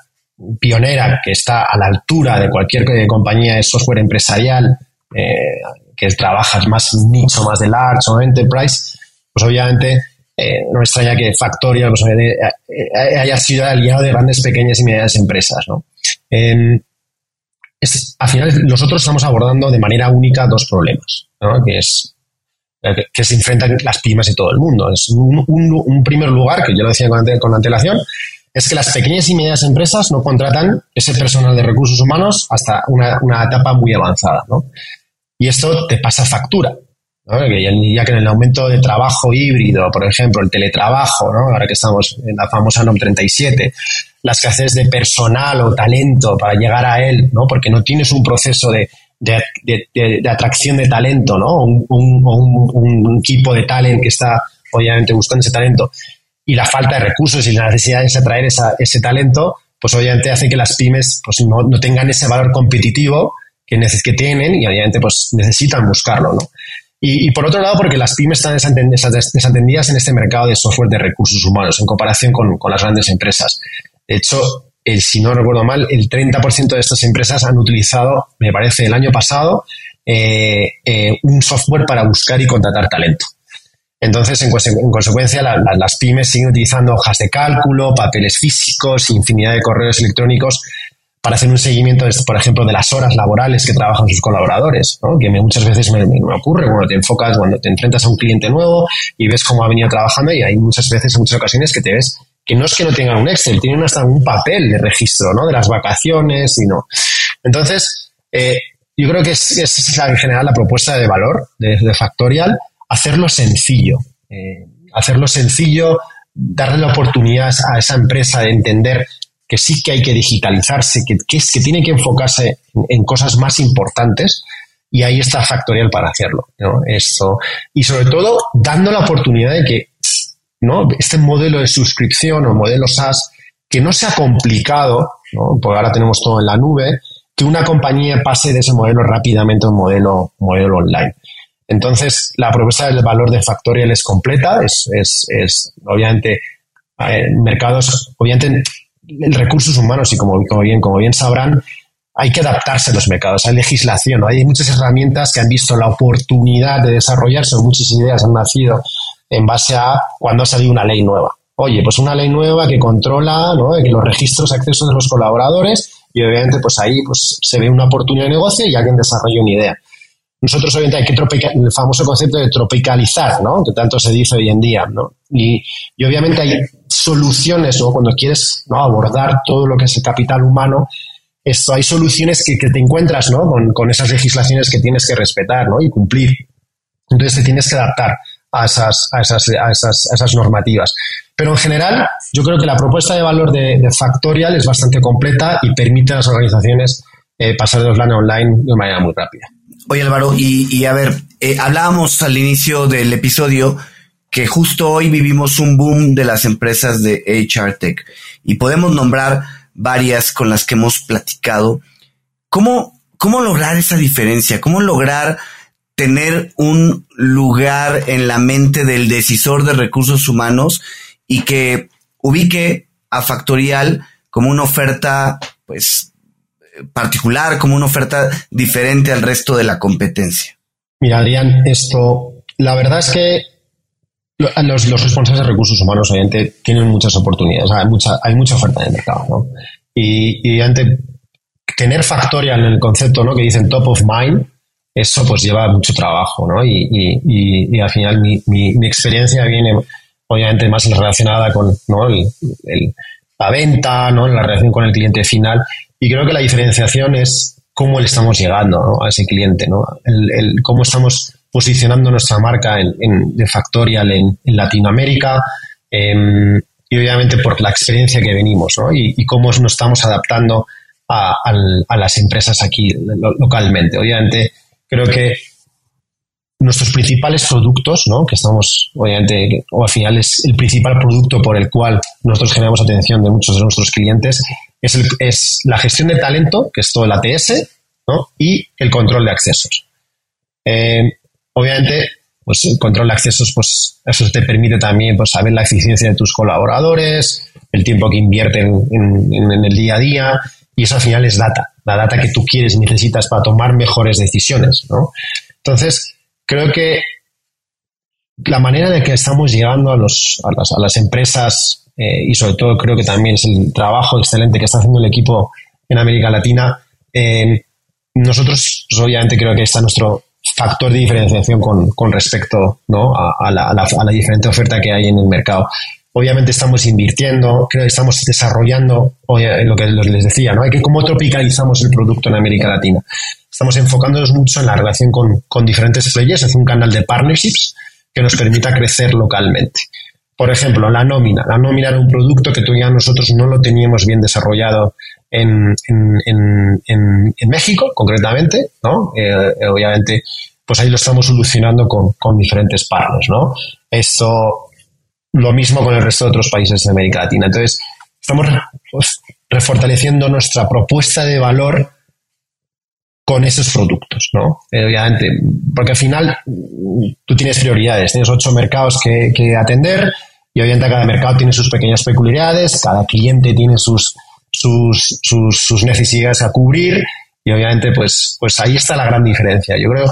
pionera que está a la altura de cualquier eh, compañía de software empresarial eh, que trabaja más nicho, más de large o enterprise, pues obviamente eh, no me extraña que Factorial pues, haya sido aliado de grandes, pequeñas y medianas empresas. ¿no? es, al final, nosotros estamos abordando de manera única dos problemas, ¿no? que es que se enfrentan las pymes y todo el mundo. Es un, primer lugar, que yo lo decía con, con antelación, es que las pequeñas y medianas empresas no contratan ese personal de recursos humanos hasta una, etapa muy avanzada. ¿no? Y esto te pasa factura. Ya que en el aumento de trabajo híbrido, por ejemplo, el teletrabajo, ¿no? ahora que estamos en la famosa NOM 37, las escasez de personal o talento para llegar a él, ¿no? porque no tienes un proceso de, de, atracción de talento, ¿no? Un, un, equipo de talent que está obviamente buscando ese talento y la falta de recursos y la necesidad de atraer esa, ese talento, pues obviamente hace que las pymes pues no tengan ese valor competitivo que, que tienen y obviamente pues necesitan buscarlo, ¿no? Y, por otro lado, porque las pymes están desatendidas en este mercado de software de recursos humanos en comparación con, con las grandes empresas. De hecho, el, si no recuerdo mal, el 30% de estas empresas han utilizado, me parece, el año pasado, eh, eh, un software para buscar y contratar talento. Entonces, en, consecuencia, las pymes siguen utilizando hojas de cálculo, papeles físicos, infinidad de correos electrónicos para hacer un seguimiento, por ejemplo, de las horas laborales que trabajan sus colaboradores, que muchas veces me, ocurre cuando te enfocas, cuando te enfrentas a un cliente nuevo y ves cómo ha venido trabajando y hay muchas veces, en muchas ocasiones que te ves que no es que no tengan un Excel, tienen hasta un papel de registro, ¿no? De las vacaciones y no. Entonces, eh, yo creo que es, es, en general la propuesta de valor de, de Factorial, hacerlo sencillo. Eh, hacerlo sencillo, darle la oportunidad a esa empresa de entender sí que hay que digitalizarse, que, que, que tiene que enfocarse en, cosas más importantes y ahí está Factorial para hacerlo. ¿no? Esto. Y sobre todo, dando la oportunidad de que ¿no? este modelo de suscripción o modelo SaaS, que no sea complicado, ¿no? porque ahora tenemos todo en la nube, que una compañía pase de ese modelo rápidamente a un modelo, modelo online. Entonces, la propuesta del valor de Factorial es completa, es, es, es obviamente, eh, mercados, obviamente, recursos humanos y como, como, bien, como bien sabrán, hay que adaptarse a los mercados, hay legislación, hay muchas herramientas que han visto la oportunidad de desarrollarse, muchas ideas han nacido en base a cuando ha salido una ley nueva. Oye, pues una ley nueva que controla ¿no? los registros de acceso de los colaboradores y obviamente pues ahí pues, se ve una oportunidad de negocio y alguien desarrolla una idea. Nosotros obviamente hay que tropical, el famoso concepto de tropicalizar, ¿no? Que tanto se dice hoy en día, ¿no? Y, y obviamente hay soluciones, ¿no? Cuando quieres abordar todo lo que es el capital humano, esto, hay soluciones que, te encuentras, ¿no? Con, esas legislaciones que tienes que respetar, ¿no? Y cumplir. Entonces te tienes que adaptar a esas, a esas, a esas, a esas normativas. Pero en general, yo creo que la propuesta de valor de, Factorial es bastante completa y permite a las organizaciones eh, pasar de offline a online de manera muy rápida. Oye Álvaro, y, a ver, eh, hablábamos al inicio del episodio que justo hoy vivimos un boom de las empresas de HR Tech y podemos nombrar varias con las que hemos platicado. ¿Cómo, cómo lograr esa diferencia? ¿Cómo lograr tener un lugar en la mente del decisor de recursos humanos y que ubique a Factorial como una oferta, pues, particular, como una oferta diferente al resto de la competencia? Mira, Adrián, esto, la verdad es que los, los responsables de recursos humanos, obviamente, tienen muchas oportunidades, hay mucha, hay mucha oferta en el mercado, ¿no? Y, y ante, tener Factorial en el concepto, ¿no? Que dicen top of mind, eso pues lleva mucho trabajo, ¿no? Y, y, y al final mi, mi, mi, experiencia viene, obviamente, más relacionada con ¿no? el, el, la venta, ¿no? La relación con el cliente final y creo que la diferenciación es cómo le estamos llegando a ese cliente, ¿no? El, cómo estamos posicionando nuestra marca en, de Factorial en, Latinoamérica em, y obviamente por la experiencia que venimos ¿no? y, cómo nos estamos adaptando a, las empresas aquí localmente. Obviamente creo que nuestros principales productos, ¿no? que estamos, obviamente, o al final es el principal producto por el cual nosotros generamos atención de muchos de nuestros clientes, es, es la gestión de talento, que es todo el ATS, ¿no? y el control de accesos. Eh, obviamente, pues el control de accesos, pues eso te permite también pues, saber la eficiencia de tus colaboradores, el tiempo que invierten en, el día a día, y eso al final es data, la data que tú quieres y necesitas para tomar mejores decisiones, ¿no? Entonces, creo que la manera de que estamos llegando a, los, a, las, a las empresas eh, y sobre todo creo que también es el trabajo excelente que está haciendo el equipo en América Latina, eh, nosotros pues, obviamente creo que está nuestro factor de diferenciación con, con respecto ¿no? a, la, a, la, a, la, diferente oferta que hay en el mercado. Obviamente estamos invirtiendo, creo que estamos desarrollando lo que les decía, ¿no? Hay que cómo tropicalizamos el producto en América Latina. Estamos enfocándonos mucho en la relación con, con diferentes players, es un canal de partnerships que nos permita crecer localmente. Por ejemplo, la nómina. La nómina era un producto que todavía nosotros no lo teníamos bien desarrollado en, en, en, en México, concretamente, ¿no? Eh, obviamente, pues ahí lo estamos solucionando con, con diferentes partners, ¿no? Esto, lo mismo con el resto de otros países de América Latina. Entonces, estamos pues, refortaleciendo nuestra propuesta de valor con esos productos, ¿no? Eh, obviamente, porque al final tú tienes prioridades, tienes ocho mercados que, que atender y obviamente cada mercado tiene sus pequeñas peculiaridades, cada cliente tiene sus, sus, necesidades a cubrir y obviamente pues, pues ahí está la gran diferencia. Yo creo,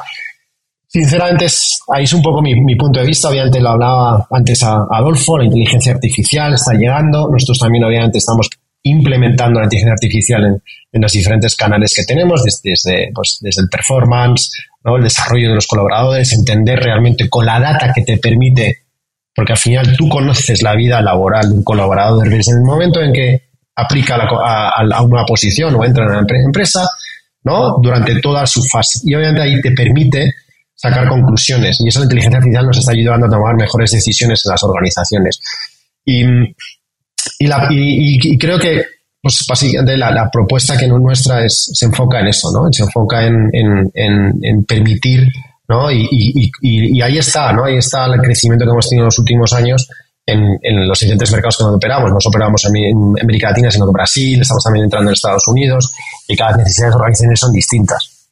sinceramente, ahí es un poco mi, punto de vista. Obviamente lo hablaba antes a Adolfo, la inteligencia artificial está llegando. Nosotros también obviamente estamos implementando la inteligencia artificial en, en los diferentes canales que tenemos, desde, desde, pues, desde el performance, ¿no? el desarrollo de los colaboradores, entender realmente con la data que te permite, porque al final tú conoces la vida laboral de un colaborador desde el momento en que aplica a, a, una posición o entra en una empresa, ¿no? Durante toda su fase. Y obviamente ahí te permite sacar conclusiones. Y eso la inteligencia artificial nos está ayudando a tomar mejores decisiones en las organizaciones. Y, y, la, y, creo que pues básicamente la, la, propuesta que nuestra es, se enfoca en eso, ¿no? Se enfoca en, en, en, en permitir, ¿no? Y, ahí está, ¿no? Ahí está el crecimiento que hemos tenido en los últimos años en, los siguientes mercados que nos operamos. Nos operamos en, en, América Latina, sino en Brasil, estamos también entrando en Estados Unidos y cada necesidad de organizaciones son distintas.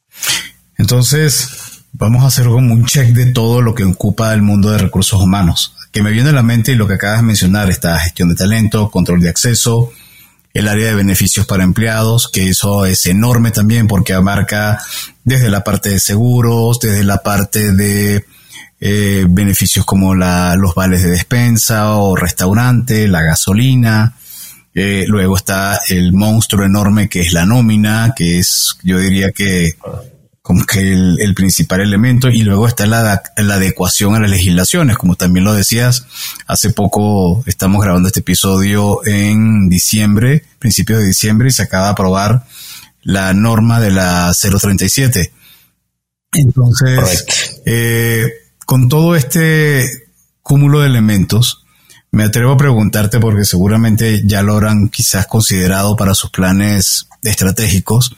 Entonces, vamos a hacer como un check de todo lo que ocupa el mundo de recursos humanos. Que me viene a la mente y lo que acabas de mencionar, está gestión de talento, control de acceso, el área de beneficios para empleados, que eso es enorme también porque abarca desde la parte de seguros, desde la parte de eh, beneficios como la, los vales de despensa o restaurante, la gasolina. Eh, luego está el monstruo enorme que es la nómina, que es, yo diría que como que el, el principal elemento. Y luego está la, la, adecuación a las legislaciones, como también lo decías. Hace poco estamos grabando este episodio en diciembre, principios de diciembre, y se acaba de aprobar la norma de la 037. Entonces, eh, con todo este cúmulo de elementos, me atrevo a preguntarte porque seguramente ya lo habrán quizás considerado para sus planes estratégicos.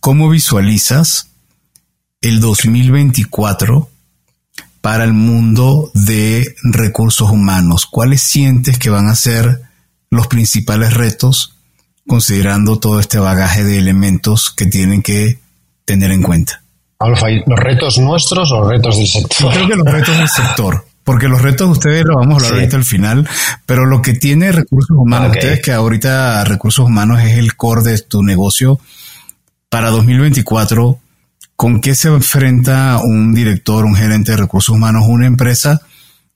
¿Cómo visualizas el 2024 para el mundo de recursos humanos? ¿Cuáles sientes que van a ser los principales retos considerando todo este bagaje de elementos que tienen que tener en cuenta? ¿Los retos nuestros o los retos del sector? Yo creo que los retos del sector. Porque los retos de ustedes lo vamos a hablar sí. ahorita al final, pero lo que tiene recursos humanos, okay. ustedes que ahorita recursos humanos es el core de tu negocio, para 2024, ¿con qué se enfrenta un director, un gerente de recursos humanos, una empresa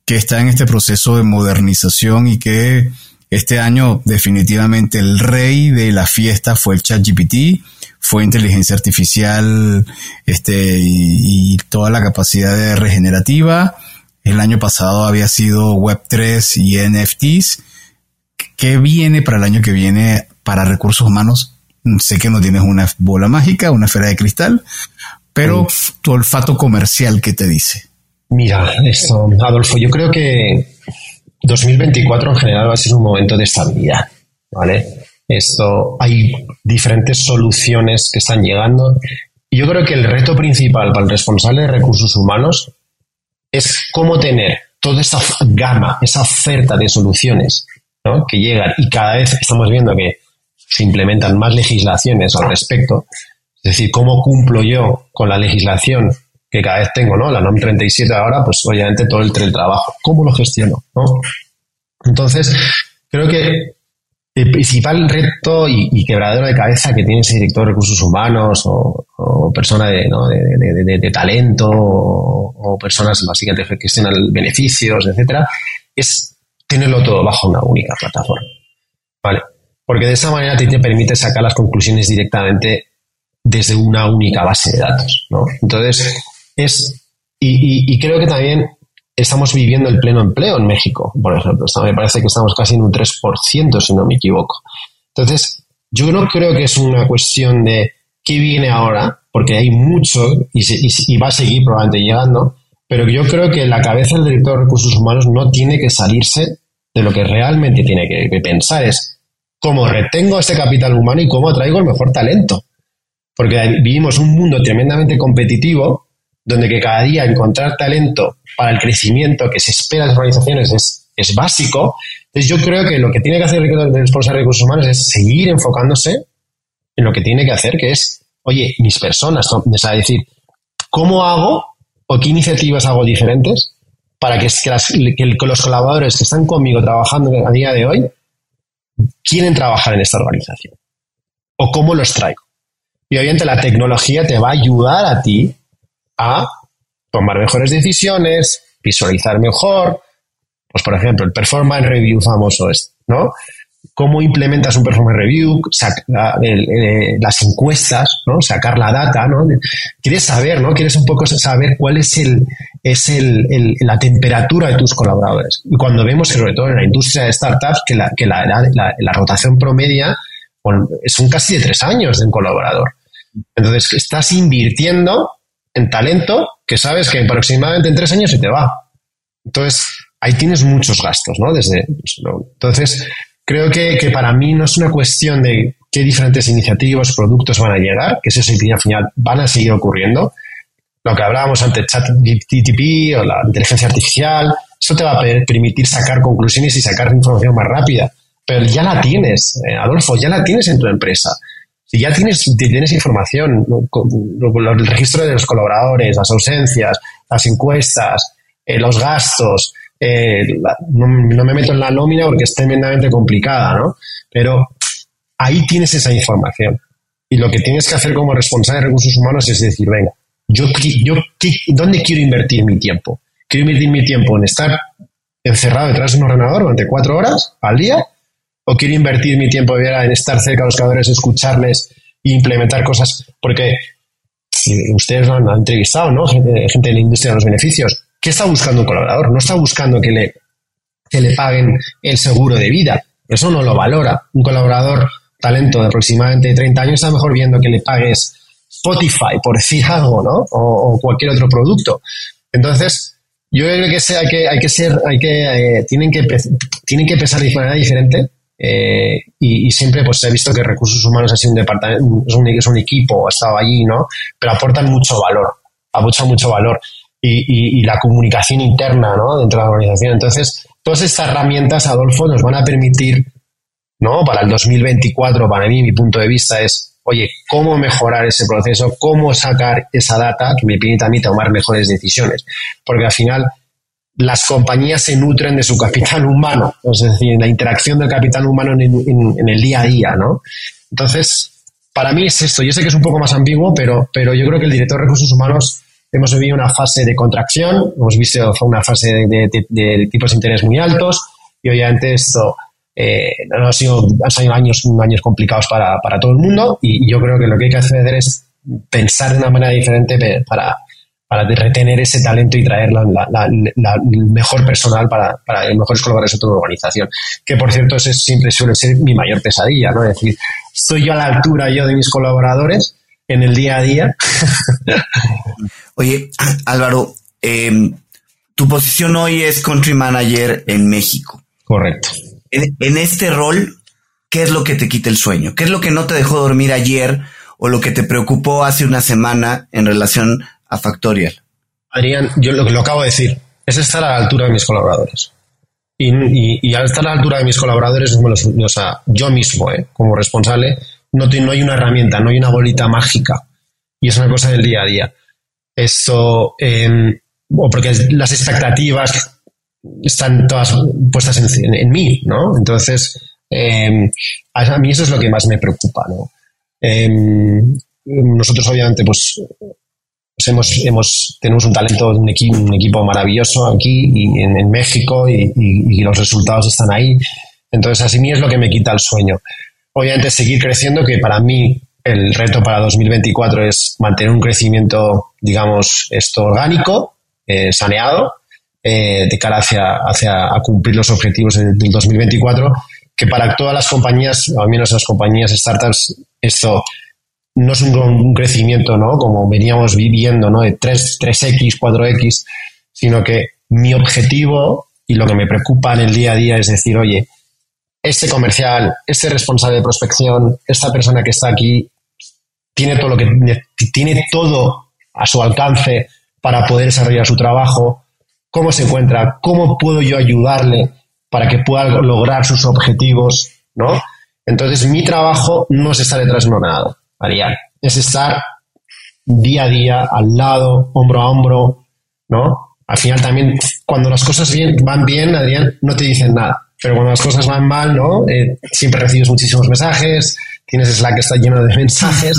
que está en este proceso de modernización y que este año definitivamente el rey de la fiesta fue el ChatGPT? fue inteligencia artificial este, y, y, toda la capacidad de regenerativa. El año pasado había sido Web3 y NFTs. ¿Qué viene para el año que viene para recursos humanos? Sé que no tienes una bola mágica, una esfera de cristal, pero mm. tu olfato comercial, ¿qué te dice? Mira, esto, Adolfo, yo creo que 2024 en general va a ser un momento de estabilidad, ¿vale? Esto, hay diferentes soluciones que están llegando. Yo creo que el reto principal para el responsable de recursos humanos es cómo tener toda esta gama, esa oferta de soluciones que llegan y cada vez estamos viendo que se implementan más legislaciones al respecto. Es decir, cómo cumplo yo con la legislación que cada vez tengo, ¿no? La NOM 37 ahora, pues obviamente todo el teletrabajo. ¿Cómo lo gestiono? ¿no? Entonces, creo que el principal reto y, quebradero de cabeza que tiene ese director de recursos humanos o, persona de, de, talento o, personas básicamente que gestionan beneficios, etcétera, es tenerlo todo bajo una única plataforma. ¿Vale? Porque de esa manera te, te permite sacar las conclusiones directamente desde una única base de datos. ¿no? Entonces, es. Y, y creo que también estamos viviendo el pleno empleo en México, por ejemplo. Me parece que estamos casi en un 3%, si no me equivoco. Entonces, yo no creo que es una cuestión de qué viene ahora, porque hay mucho y, va a seguir probablemente llegando, pero yo creo que la cabeza del director de recursos humanos no tiene que salirse de lo que realmente tiene que, pensar, es cómo retengo este capital humano y cómo atraigo el mejor talento. Porque vivimos un mundo tremendamente competitivo donde que cada día encontrar talento para el crecimiento que se espera de las organizaciones es, es básico. Entonces yo creo que lo que tiene que hacer el responsable de recursos humanos es seguir enfocándose en lo que tiene que hacer, que es, oye, mis personas, es decir, ¿cómo hago o qué iniciativas hago diferentes para que, que los colaboradores que están conmigo trabajando a día de hoy quieren trabajar en esta organización? ¿O cómo los traigo? Y obviamente la tecnología te va a ayudar a ti a tomar mejores decisiones, visualizar mejor, pues por ejemplo, el performance review famoso es, ¿no? ¿Cómo implementas un performance review? las encuestas, ¿no? Sacar la data, ¿no? Quieres saber, ¿no? Quieres un poco saber cuál es el, es el, la temperatura de tus colaboradores. Y cuando vemos sobre todo en la industria de startups, que la, que la, la rotación promedia son casi de tres años de un colaborador. Entonces, estás invirtiendo en talento que sabes que aproximadamente en tres años se te va. Entonces, ahí tienes muchos gastos, ¿no? Desde, pues, entonces, creo que, para mí no es una cuestión de qué diferentes iniciativas, productos van a llegar, que eso al final van a seguir ocurriendo. Lo que hablábamos antes, chat TTP o la inteligencia artificial, eso te va a permitir sacar conclusiones y sacar información más rápida. Pero ya la tienes, eh, Adolfo, ya la tienes en tu empresa. Si ya tienes, tienes información, el registro de los colaboradores, las ausencias, las encuestas, eh, los gastos, eh, no, me meto en la nómina porque es tremendamente complicada, ¿no? Pero ahí tienes esa información. Y lo que tienes que hacer como responsable de recursos humanos es decir, venga, yo, yo ¿dónde quiero invertir mi tiempo? ¿Quiero invertir mi tiempo en estar encerrado detrás de un ordenador durante cuatro horas al día? O quiero invertir mi tiempo de en estar cerca de los creadores, escucharles e implementar cosas, porque si ustedes lo han, entrevistado, ¿no? Gente, de la industria de los beneficios. ¿Qué está buscando un colaborador? No está buscando que le, que le paguen el seguro de vida. Eso no lo valora. Un colaborador, talento de aproximadamente 30 años, está mejor viendo que le pagues Spotify, por decir algo, ¿no? O, cualquier otro producto. Entonces, yo creo que, hay que hay que ser, hay que, eh, tienen que, tienen que pensar de manera diferente eh, y, siempre pues he visto que recursos humanos ha un departamento, es un, es un equipo, ha estado allí, ¿no? Pero aportan mucho valor, aportan mucho valor. Y, y, la comunicación interna, ¿no? Dentro de la organización. Entonces, todas estas herramientas, Adolfo, nos van a permitir, ¿no? Para el 2024, para mí, mi punto de vista es, oye, ¿cómo mejorar ese proceso? ¿Cómo sacar esa data que me permita a mí tomar mejores decisiones? Porque al final, las compañías se nutren de su capital humano, es decir, la interacción del capital humano en, el día a día, ¿no? Entonces, para mí es esto. Yo sé que es un poco más ambiguo, pero, pero yo creo que el director de recursos humanos hemos vivido una fase de contracción, hemos visto una fase de, tipos de interés muy altos y obviamente esto eh, han, sido, años, años complicados para, para todo el mundo y yo creo que lo que hay que hacer es pensar de una manera diferente para, para retener ese talento y traer el mejor personal para, para los mejores colaboradores de la organización. Que por cierto, ese siempre suele ser mi mayor pesadilla, ¿no? Es decir, estoy yo a la altura yo de mis colaboradores en el día a día. Oye, Álvaro, em, tu posición hoy es country manager en México. Correcto. En, en este rol, ¿qué es lo que te quita el sueño? ¿Qué es lo que no te dejó dormir ayer o lo que te preocupó hace una semana en relación a Factorial? Adrián, yo lo, lo acabo de decir, es estar a la altura de mis colaboradores. Y, al estar a la altura de mis colaboradores, o sea, yo mismo, ¿eh? como responsable, no, no hay una herramienta, no hay una bolita mágica. Y es una cosa del día a día. Esto, em, o porque las expectativas están todas puestas en, mí, ¿no? Entonces, em, a mí eso es lo que más me preocupa, ¿no? Em, nosotros obviamente pues, pues, hemos, hemos, tenemos un talento, un equipo, un equipo maravilloso aquí y en, México y, los resultados están ahí. Entonces, así mí es lo que me quita el sueño. Obviamente seguir creciendo, que para mí el reto para 2024 es mantener un crecimiento, digamos, esto orgánico, eh, saneado, eh, de cara hacia, hacia a cumplir los objetivos del 2024, que para todas las compañías, al menos las compañías startups, esto no es un, crecimiento, ¿no? Como veníamos viviendo, ¿no? De 3, 3X, 4X, sino que mi objetivo y lo que me preocupa en el día a día es decir, oye, este comercial, este responsable de prospección, esta persona que está aquí, tiene todo lo que tiene todo a su alcance para poder desarrollar su trabajo, cómo se encuentra, cómo puedo yo ayudarle para que pueda lograr sus objetivos, ¿no? Entonces mi trabajo no es estar detrás de nada Adrián, es estar día a día, al lado, hombro a hombro, ¿no? Al final también, cuando las cosas van bien, Adrián, no te dicen nada. Pero cuando las cosas van mal, ¿no? Eh, siempre recibes muchísimos mensajes, tienes Slack que está lleno de mensajes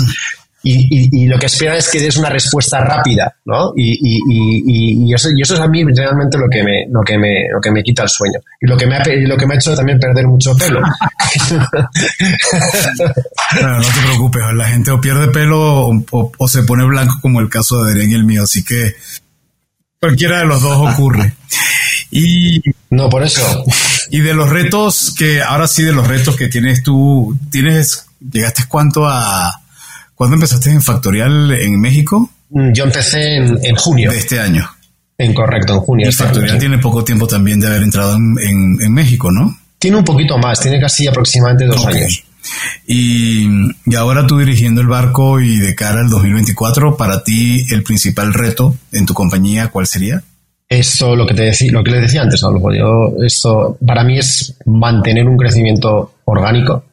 y, lo que espera es que des una respuesta rápida, ¿no? Y, eso, y eso es a mí realmente lo que me, lo que me, lo que me quita el sueño. Y lo que me ha, lo que me ha hecho también perder mucho pelo. no te preocupes, la gente o pierde pelo o, se pone blanco como el caso de Adrián y el mío, así que cualquiera de los dos ocurre. Y no, por eso. Y de los retos que, ahora sí, de los retos que tienes tú, tienes, llegaste cuánto a, ¿Cuándo empezaste en Factorial en México? Mm, yo empecé en, junio. De este año. En correcto, en junio. Y este Factorial tiene poco tiempo también de haber entrado en, México, ¿no? Tiene un poquito más, tiene casi aproximadamente dos años. Y, ahora tú dirigiendo el barco y de cara al 2024, para ti el principal reto en tu compañía, ¿cuál sería? Esto, lo que te decía, lo que les decía antes, yo, esto para mí es mantener un crecimiento orgánico,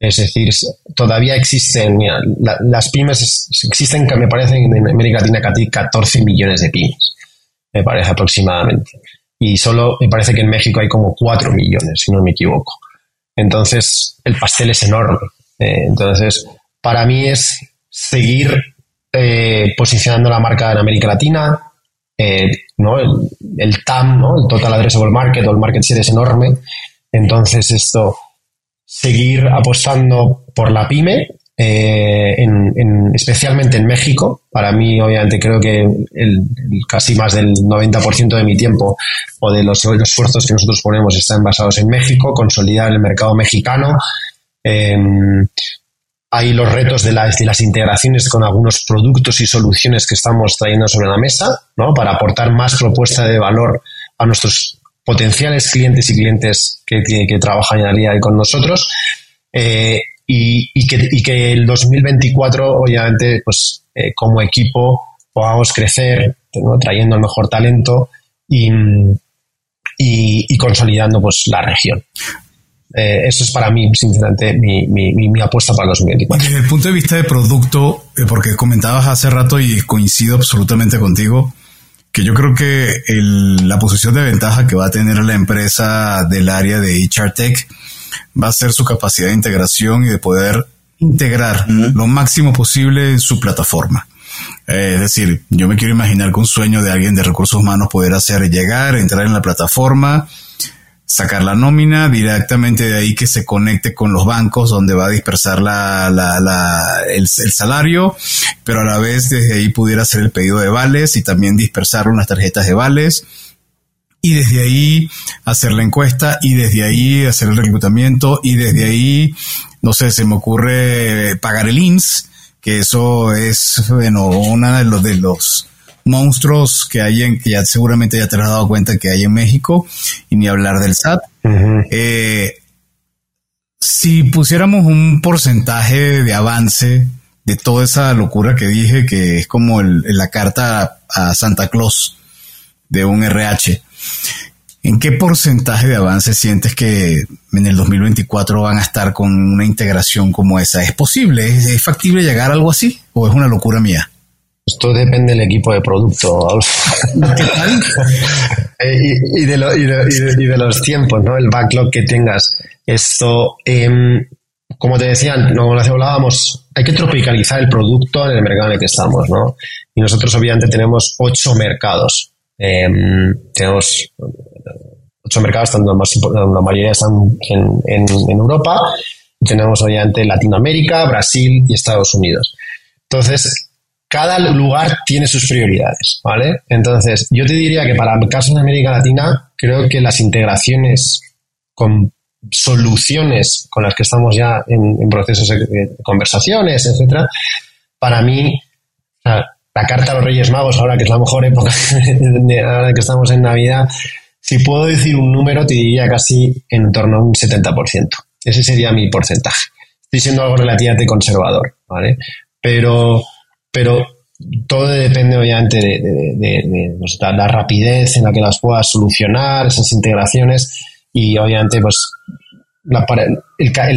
es decir, todavía existen, las pymes existen, me parece en América Latina 14 millones de pymes, me parece aproximadamente. Y solo me parece que en México hay como 4 millones, si no me equivoco. Entonces, el pastel es enorme. Eh, entonces, para mí es seguir eh, posicionando la marca en América Latina, eh, ¿no? El, TAM, ¿no? el Total Addressable Market o el Market Share es enorme. Entonces, esto seguir apostando por la pyme, eh, en, especialmente en México. Para mí, obviamente, creo que el, casi más del 90% de mi tiempo o de los, esfuerzos que nosotros ponemos están basados en México, consolidar el mercado mexicano. Em, hay los retos de las, de las integraciones con algunos productos y soluciones que estamos trayendo sobre la mesa, ¿no? Para aportar más propuesta de valor a nuestros potenciales clientes y clientes que, que, trabajan en día con nosotros. Eh, y, que, y, que, el 2024, obviamente, pues eh, como equipo podamos crecer, trayendo el mejor talento y, consolidando pues la región. Eh, eso es para mí, sinceramente, mi, mi, mi, apuesta para el 2024. Desde el punto de vista de producto, porque comentabas hace rato y coincido absolutamente contigo, que yo creo que la posición de ventaja que va a tener la empresa del área de HR Tech va a ser su capacidad de integración y de poder integrar lo máximo posible en su plataforma. Eh, es decir, yo me quiero imaginar que un sueño de alguien de recursos humanos poder hacer llegar, entrar en la plataforma, sacar la nómina directamente de ahí que se conecte con los bancos donde va a dispersar la, la, el, salario, pero a la vez desde ahí pudiera hacer el pedido de vales y también dispersar unas tarjetas de vales y desde ahí hacer la encuesta y desde ahí hacer el reclutamiento y desde ahí, no sé, se me ocurre pagar el INS, que eso es, bueno, una de los, de los monstruos que hay en, que ya seguramente ya te has dado cuenta que hay en México, y ni hablar del SAT. Eh, si pusiéramos un porcentaje de avance de toda esa locura que dije, que es como la carta a Santa Claus de un RH. ¿En qué porcentaje de avance sientes que en el 2024 van a estar con una integración como esa? ¿Es posible? ¿Es, factible llegar a algo así? ¿O es una locura mía? Esto depende del equipo de producto. Eh, y, de los tiempos, ¿no? El backlog que tengas. Esto, em, como te decía, como hablábamos, hay que tropicalizar el producto en el mercado en el que estamos, ¿no? Y nosotros obviamente tenemos ocho mercados. Em, tenemos ocho mercados, tanto más, la mayoría están en, en, Europa. Tenemos obviamente Latinoamérica, Brasil y Estados Unidos. Entonces, cada lugar tiene sus prioridades, ¿vale? Entonces, yo te diría que para el caso de América Latina, creo que las integraciones con soluciones con las que estamos ya en, procesos de, conversaciones, etcétera, para mí, la carta a los Reyes Magos, ahora que es la mejor época, ahora que estamos en Navidad, si puedo decir un número, te diría casi en torno a un 70%. Ese sería mi porcentaje. Estoy siendo algo relativamente conservador, ¿vale? Pero, pero todo depende obviamente de, pues, la rapidez en la que las puedas solucionar, esas integraciones y obviamente pues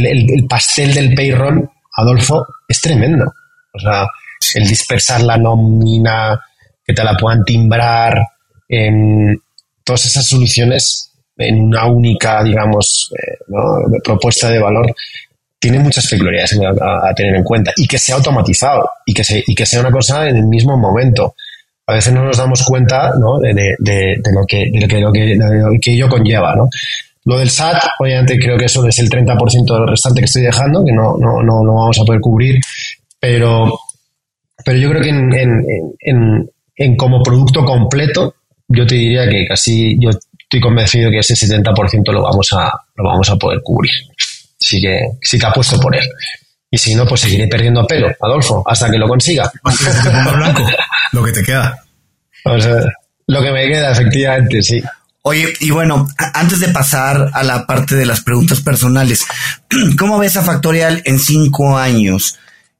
el, pastel del payroll, Adolfo, es tremendo. O sea, el dispersar la nómina, que te la puedan timbrar, todas esas soluciones en una única, digamos, eh, propuesta de valor, tiene muchas peculiaridades a, tener en cuenta y que sea automatizado y que, sea una cosa en el mismo momento. A veces no nos damos cuenta de, lo que, ello conlleva. Lo del SAT, obviamente creo que eso es el 30% del restante que estoy dejando, que no, no, no, no vamos a poder cubrir, pero, pero yo creo que en, en, en, en, como producto completo, yo te diría que casi, yo estoy convencido que ese 70% lo vamos a, lo vamos a poder cubrir. Así que sí que apuesto por él. Y si no, pues seguiré perdiendo pelo, Adolfo, hasta que lo consiga. blanco, lo que te queda. O sea, lo que me queda, efectivamente, sí. Oye, y bueno, antes de pasar a la parte de las preguntas personales, ¿cómo ves a Factorial en cinco años?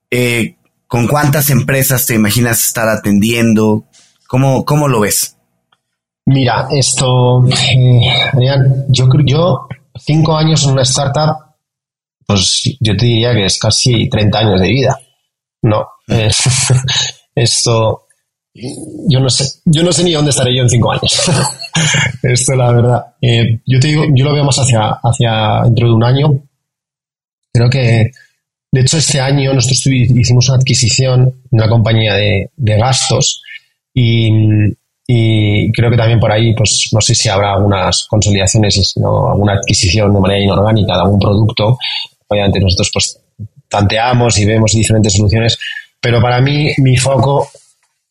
Eh, ¿Con cuántas empresas te imaginas estar atendiendo? ¿Cómo, cómo lo ves? Mira, esto, eh, yo yo cinco años en una startup, pues yo te diría que es casi 30 años de vida. No, mm. esto, yo no sé, yo no sé ni dónde estaré yo en cinco años. Esto, la verdad. Eh, yo te digo, yo lo veo más hacia, hacia dentro de un año. Creo que, de hecho, este año nosotros hicimos una adquisición de una compañía de, gastos y, creo que también por ahí, pues no sé si habrá algunas consolidaciones, ¿no? alguna adquisición de manera inorgánica de algún producto. Obviamente nosotros pues tanteamos y vemos diferentes soluciones, pero para mí mi foco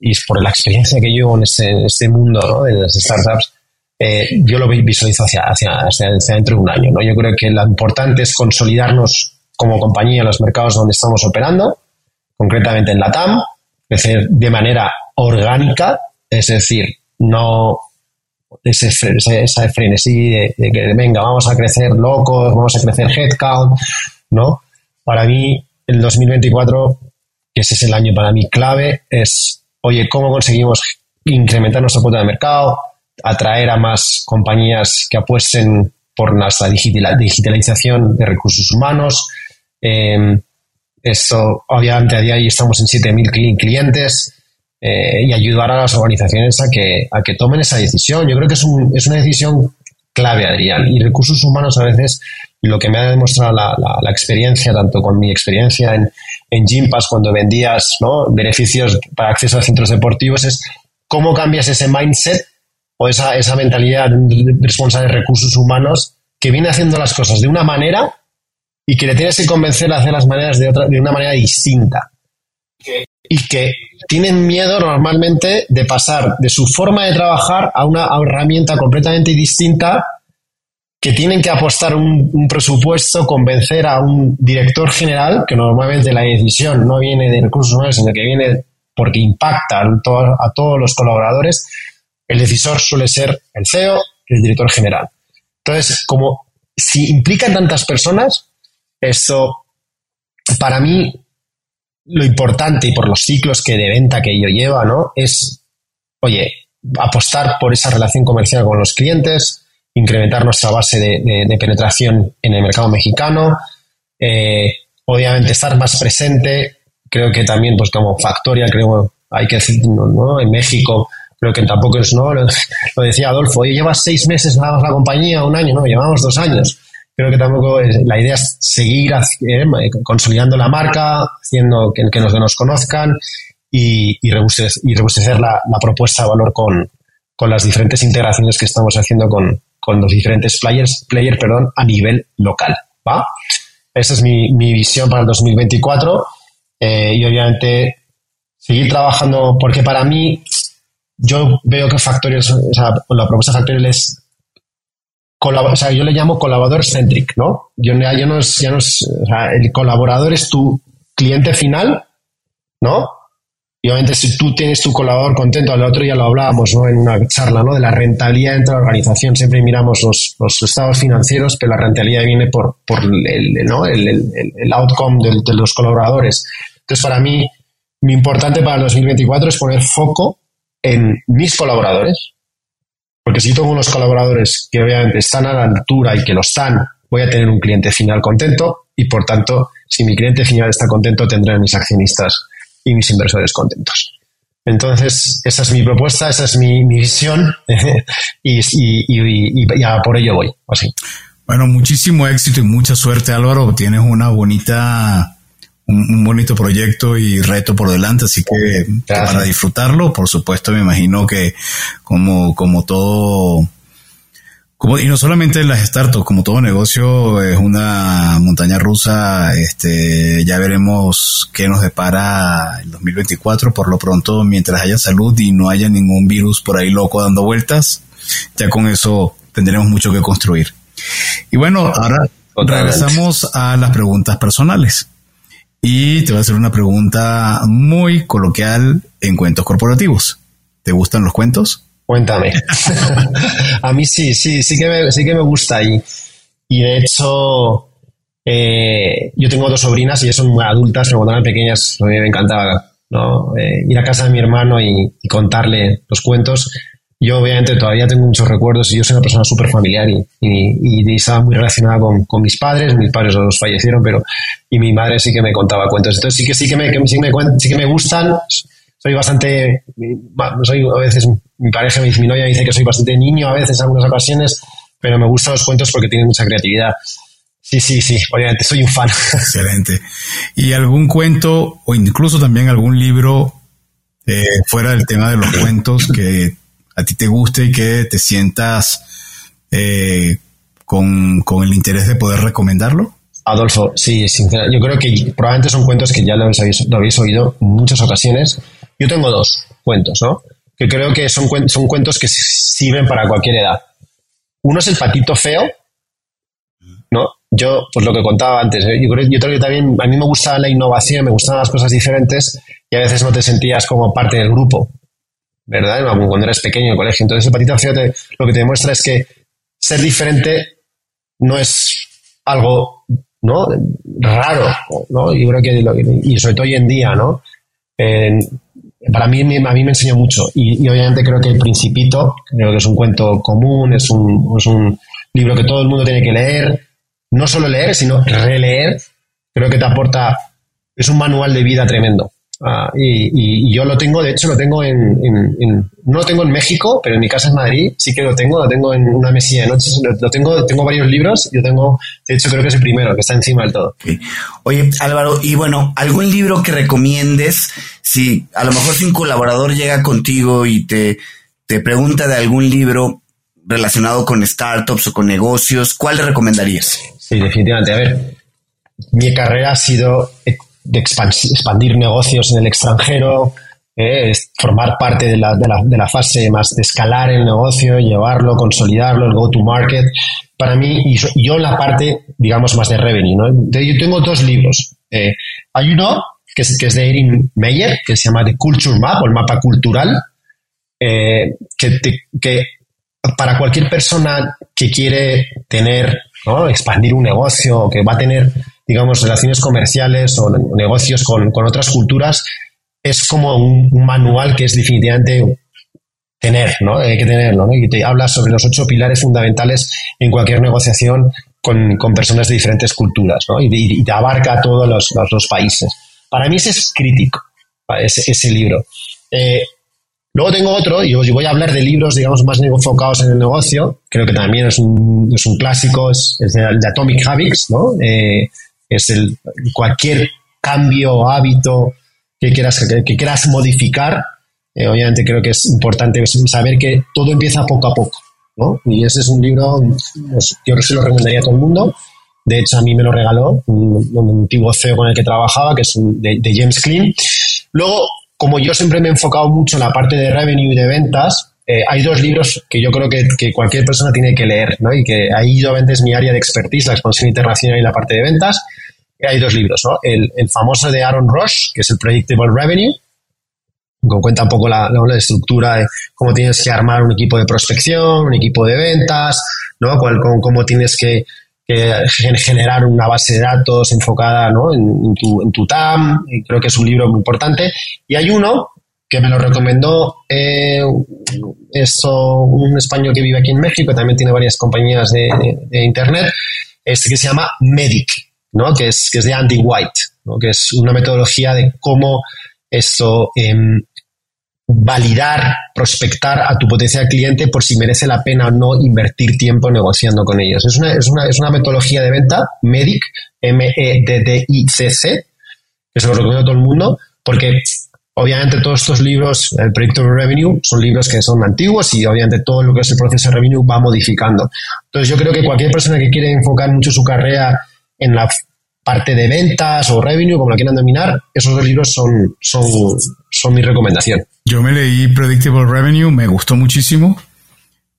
y por la experiencia que llevo en este, este mundo ¿no? de las startups, eh, yo lo visualizo hacia, hacia, hacia, dentro de un año. ¿no? Yo creo que lo importante es consolidarnos como compañía en los mercados donde estamos operando, concretamente en la TAM, de manera orgánica, es decir, no ese, esa frenesí de, que venga, vamos a crecer locos, vamos a crecer headcount, ¿no? Para mí, el 2024, que ese es el año para mí clave, es oye, ¿cómo conseguimos incrementar nuestra cuota de mercado, atraer a más compañías que apuesten por nuestra digitalización de recursos humanos? Em, esto, obviamente, a día de estamos en 7.000 clientes eh, y ayudar a las organizaciones a que, a que tomen esa decisión. Yo creo que es, un, es una decisión clave, Adrián. Y recursos humanos a veces, lo que me ha demostrado la, la experiencia, tanto con mi experiencia en, en Gympass cuando vendías beneficios para acceso a centros deportivos, es cómo cambias ese mindset o esa, esa mentalidad responsable de recursos humanos que viene haciendo las cosas de una manera y que le tienes que convencer a hacer las maneras de, otra, de una manera distinta. Y que tienen miedo normalmente de pasar de su forma de trabajar a una herramienta completamente distinta que tienen que apostar un, presupuesto, convencer a un director general, que normalmente la decisión no viene de recursos humanos, sino que viene porque impacta a, a todos los colaboradores, el decisor suele ser el CEO, el director general. Entonces, como si implican tantas personas, esto para mí lo importante y por los ciclos que de venta que ello lleva, ¿no? Es, oye, apostar por esa relación comercial con los clientes, incrementar nuestra base de, penetración en el mercado mexicano, eh, obviamente estar más presente, creo que también, pues como Factoria, creo, hay que decir, ¿no? En México, creo que tampoco es, ¿no? Lo, decía Adolfo, oye, llevas seis meses nada más la compañía, un año, no, llevamos dos años. Creo que tampoco es, la idea es seguir eh, consolidando la marca, haciendo que, que nos, conozcan y, y, rebustecer, la, propuesta de valor con, con las diferentes integraciones que estamos haciendo con, con los diferentes players, player, perdón, a nivel local. ¿va? Esa es mi, mi visión para el 2024 eh, y obviamente seguir trabajando, porque para mí yo veo que Factorial, o sea, la propuesta Factorial es o sea, yo le llamo colaborador centric, ¿no? Yo, yo no es, ya no es, o sea, el colaborador es tu cliente final, ¿no? Y obviamente si tú tienes tu colaborador contento, al otro ya lo hablábamos, ¿no? En una charla, ¿no? De la rentabilidad dentro de la organización. Siempre miramos los, los estados financieros, pero la rentabilidad viene por, por el, ¿no? el, el, el outcome de, de los colaboradores. Entonces, para mí, mi importante para el 2024 es poner foco en mis colaboradores, porque si tengo unos colaboradores que obviamente están a la altura y que lo están, voy a tener un cliente final contento y por tanto, si mi cliente final está contento, tendré a mis accionistas y mis inversores contentos. Entonces, esa es mi propuesta, esa es mi, visión y, y, por ello voy. Bueno, muchísimo éxito y mucha suerte Álvaro. Tienes una bonita un, bonito proyecto y reto por delante, así que para disfrutarlo, por supuesto, me imagino que como, como todo, como, y no solamente en las startups, como todo negocio es una montaña rusa, este, ya veremos qué nos depara el 2024, por lo pronto, mientras haya salud y no haya ningún virus por ahí loco dando vueltas, ya con eso tendremos mucho que construir. Y bueno, ahora regresamos a las preguntas personales. Y te voy a hacer una pregunta muy coloquial en cuentos corporativos. ¿Te gustan los cuentos? Cuéntame. a mí sí, sí, sí que me, sí que me gusta. Y, y de hecho, eh, yo tengo dos sobrinas y ellas son adultas, pero cuando eran pequeñas a mí me encantaba ¿no? Eh, ir a casa de mi hermano y contarle los cuentos yo obviamente todavía tengo muchos recuerdos y yo soy una persona súper familiar y, y, estaba muy relacionada con, con, mis padres, mis padres los fallecieron, pero y mi madre sí que me contaba cuentos. Entonces sí que sí que me, que sí que me gustan, soy bastante, soy a veces, mi pareja, mi, mi novia dice que soy bastante niño a veces en algunas ocasiones, pero me gustan los cuentos porque tienen mucha creatividad. Sí, sí, sí, obviamente soy un fan. Excelente. ¿Y algún cuento o incluso también algún libro eh, fuera del tema de los cuentos que a ti te guste y que te sientas eh, con, el interés de poder recomendarlo? Adolfo, sí, sinceramente, yo creo que probablemente son cuentos que ya lo habéis, oído en muchas ocasiones. Yo tengo dos cuentos, ¿no? Que creo que son, son cuentos que sirven para cualquier edad. Uno es el patito feo, ¿no? Yo, pues lo que contaba antes, ¿eh? yo, creo, yo creo que también a mí me gusta la innovación, me gustan las cosas diferentes y a veces no te sentías como parte del grupo. ¿Verdad? Cuando eres pequeño en el colegio. Entonces, el patito feo lo que te demuestra es que ser diferente no es algo ¿no? raro, ¿no? Yo creo que, y sobre todo hoy en día, ¿no? para mí, a mí me enseñó mucho y, obviamente creo que El Principito, creo que es un cuento común, es un, es un libro que todo el mundo tiene que leer, no solo leer, sino releer, creo que te aporta, es un manual de vida tremendo. Ah, y, yo lo tengo, de hecho, lo tengo en, no lo tengo en México, pero en mi casa en Madrid sí que lo tengo, lo tengo en una mesilla de noches, lo, tengo, tengo varios libros, yo tengo, de hecho creo que es el primero, que está encima del todo. Oye, Álvaro, y bueno, ¿algún libro que recomiendes? Si a lo mejor si un colaborador llega contigo y te, te pregunta de algún libro relacionado con startups o con negocios, ¿cuál le recomendarías? Sí, definitivamente. A ver, mi carrera ha sido de expandir negocios en el extranjero, eh, formar parte de la, de, la, de la, fase más de escalar el negocio, llevarlo, consolidarlo, el go-to-market. Para mí, y yo la parte, digamos, más de revenue. Yo tengo dos libros. Eh, hay uno que es, que es de Erin Meyer, que se llama The Culture Map o el mapa cultural, eh, que, que para cualquier persona que quiere tener, ¿no? expandir un negocio, que va a tener digamos, relaciones comerciales o negocios con, otras culturas, es como un, manual que es definitivamente tener, ¿no? Hay que tenerlo, ¿no? Y te habla sobre los ocho pilares fundamentales en cualquier negociación con, personas de diferentes culturas, ¿no? Y, te abarca a todos los, países. Para mí ese es crítico, ese, libro. Eh, Luego tengo otro, y voy a hablar de libros, digamos, más enfocados en el negocio. Creo que también es un, es un clásico, es, de, Atomic Habits, ¿no? Eh, es el, cualquier cambio hábito que quieras, que, quieras modificar. Eh, obviamente creo que es importante saber que todo empieza poco a poco, ¿no? Y ese es un libro, pues, yo se lo recomendaría a todo el mundo. De hecho, a mí me lo regaló un, antiguo CEO con el que trabajaba, que es de, de James Clean. Luego, como yo siempre me he enfocado mucho en la parte de revenue y de ventas, eh, hay dos libros que yo creo que, cualquier persona tiene que leer, ¿no? Y que ahí obviamente es mi área de expertise, la expansión internacional y la parte de ventas. Y hay dos libros, ¿no? El, famoso de Aaron Ross, que es el Predictable Revenue, que cuenta un poco la, la, estructura de cómo tienes que armar un equipo de prospección, un equipo de ventas, ¿no? cómo tienes que generar una base de datos enfocada en, tu, en, tu, TAM. Creo que es un libro muy importante. Y hay uno que me lo recomendó eh, un español que vive aquí en México, también tiene varias compañías de, Internet, este que se llama Medic, ¿no? que, es, que es de Andy White, ¿no? que es una metodología de cómo esto... Em, validar, prospectar a tu potencial cliente por si merece la pena o no invertir tiempo negociando con ellos. Es una, es una, es una metodología de venta, MEDIC, M-E-D-D-I-C-C, que se lo recomiendo a todo el mundo, porque obviamente todos estos libros, el proyecto de revenue, son libros que son antiguos y obviamente todo lo que es el proceso de revenue va modificando. Entonces yo creo que cualquier persona que quiere enfocar mucho su carrera en la parte de ventas o revenue, como la quieran dominar, esos dos libros son, son, son mi recomendación. Yo me leí Predictable Revenue, me gustó muchísimo,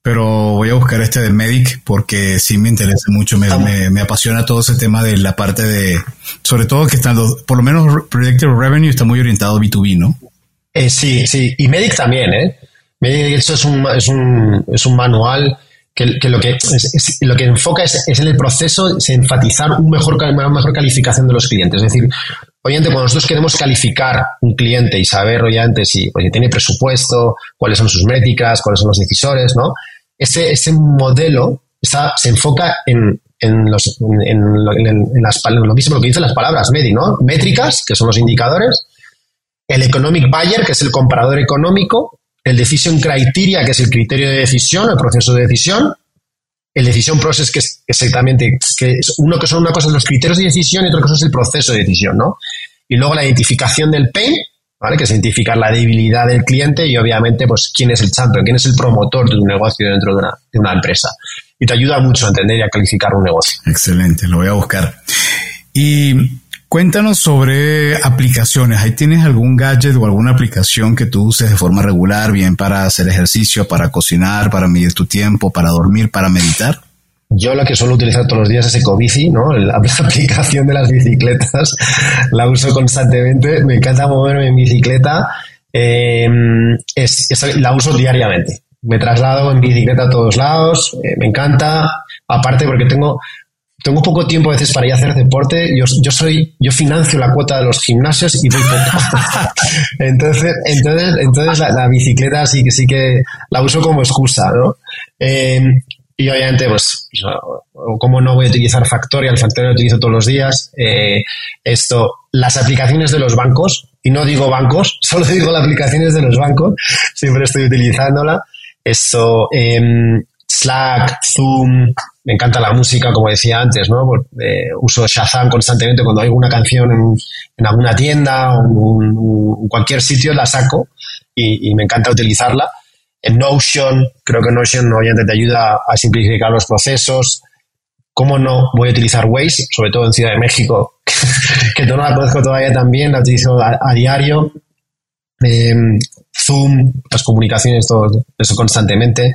pero voy a buscar este de Medic porque sí me interesa mucho, me, me, apasiona todo ese tema de la parte de, sobre todo que están por lo menos Predictable Revenue está muy orientado a B2B, ¿no? Eh, sí, sí, y Medic también, ¿eh? Medic, eso es un, es un, es un manual que, lo, que lo que enfoca es, en el proceso, es enfatizar un mejor, una mejor calificación de los clientes. Es decir, obviamente cuando nosotros queremos calificar un cliente y saber obviamente si, tiene presupuesto, cuáles son sus métricas, cuáles son los decisores, ¿no? Ese, ese modelo está, se enfoca en, en, los, en, las, lo mismo que dicen las palabras MEDI, ¿no? Métricas, que son los indicadores, el economic buyer, que es el comprador económico, el decision criteria, que es el criterio de decisión, el proceso de decisión, el decision process, que es exactamente, que es uno que son una cosa los criterios de decisión y otra cosa es el proceso de decisión, ¿no? Y luego la identificación del pain, ¿vale? Que es identificar la debilidad del cliente y obviamente, pues, quién es el champion, quién es el promotor de un negocio dentro de una, de una empresa. Y te ayuda mucho a entender y a calificar un negocio. Excelente, lo voy a buscar. Y Cuéntanos sobre aplicaciones. ¿Ahí tienes algún gadget o alguna aplicación que tú uses de forma regular, bien para hacer ejercicio, para cocinar, para medir tu tiempo, para dormir, para meditar? Yo la que suelo utilizar todos los días es Ecobici, ¿no? La, aplicación de las bicicletas. La uso constantemente. Me encanta moverme en bicicleta. Eh, la uso diariamente. Me traslado en bicicleta a todos lados. Eh, me encanta. Aparte porque tengo tengo poco tiempo a veces para ir a hacer deporte. Yo, yo soy, yo financio la cuota de los gimnasios y voy poco. entonces, entonces, entonces la, bicicleta sí que sí que la uso como excusa, ¿no? Eh, y obviamente, pues, como no voy a utilizar Factorial, Factorial lo utilizo todos los días. Eh, esto, las aplicaciones de los bancos, y no digo bancos, solo digo las aplicaciones de los bancos, siempre estoy utilizándola. Esto, eh, Slack, Zoom, me encanta la música, como decía antes, ¿no? Eh, uso Shazam constantemente cuando hay alguna canción en, alguna tienda o en, cualquier sitio, la saco y, me encanta utilizarla. En Notion, creo que Notion obviamente te ayuda a simplificar los procesos. ¿Cómo no voy a utilizar Waze? Sobre todo en Ciudad de México, que no la conozco todavía también, la utilizo a, diario. Em, Zoom, las comunicaciones, todo eso constantemente.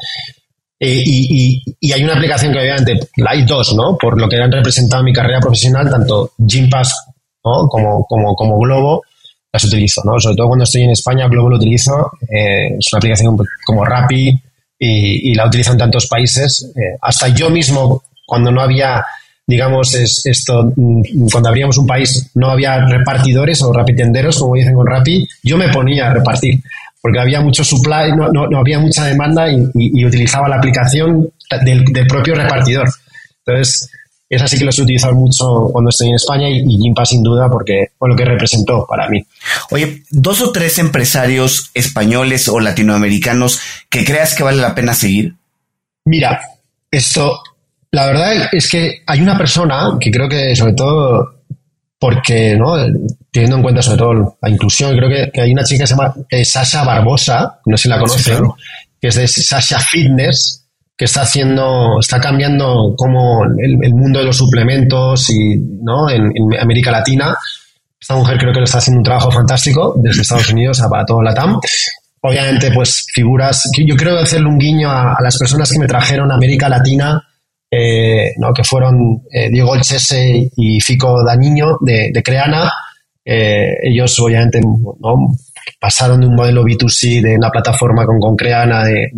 Eh, y, hay una aplicación que obviamente, la hay dos, ¿no? Por lo que han representado mi carrera profesional, tanto Gympass como, como, como Globo, las utilizo, ¿no? Sobre todo cuando estoy en España, Globo lo utilizo. Eh, es una aplicación como Rappi y, la utilizo en tantos países. Eh, hasta yo mismo, cuando no había digamos, es esto, mm, cuando abríamos un país no había repartidores o rapitenderos, como dicen con Rappi, yo me ponía a repartir, porque había mucho supply, no, no, había mucha demanda y, utilizaba la aplicación del, propio repartidor. Entonces, es así que lo he utilizado mucho cuando estoy en España y, y Gimpa sin duda porque fue lo que representó para mí. Oye, dos o tres empresarios españoles o latinoamericanos que creas que vale la pena seguir. Mira, esto la verdad es que hay una persona que creo que sobre todo porque, ¿no? teniendo en cuenta sobre todo la inclusión, creo que, hay una chica que se llama eh, Sasha Barbosa, no sé si la conocen, que es de Sasha Fitness, que está haciendo, está cambiando como el, mundo de los suplementos y, ¿no? En, América Latina. Esta mujer creo que lo está haciendo un trabajo fantástico desde Estados Unidos a, para todo la TAM. Obviamente, pues figuras, yo creo hacerle un guiño a, las personas que me trajeron a América Latina eh, ¿no? que fueron eh, Diego Olchese y Fico Dañiño de, Creana. Eh, ellos obviamente ¿no? Pasaron de un modelo B2C de una plataforma con, con Creana de,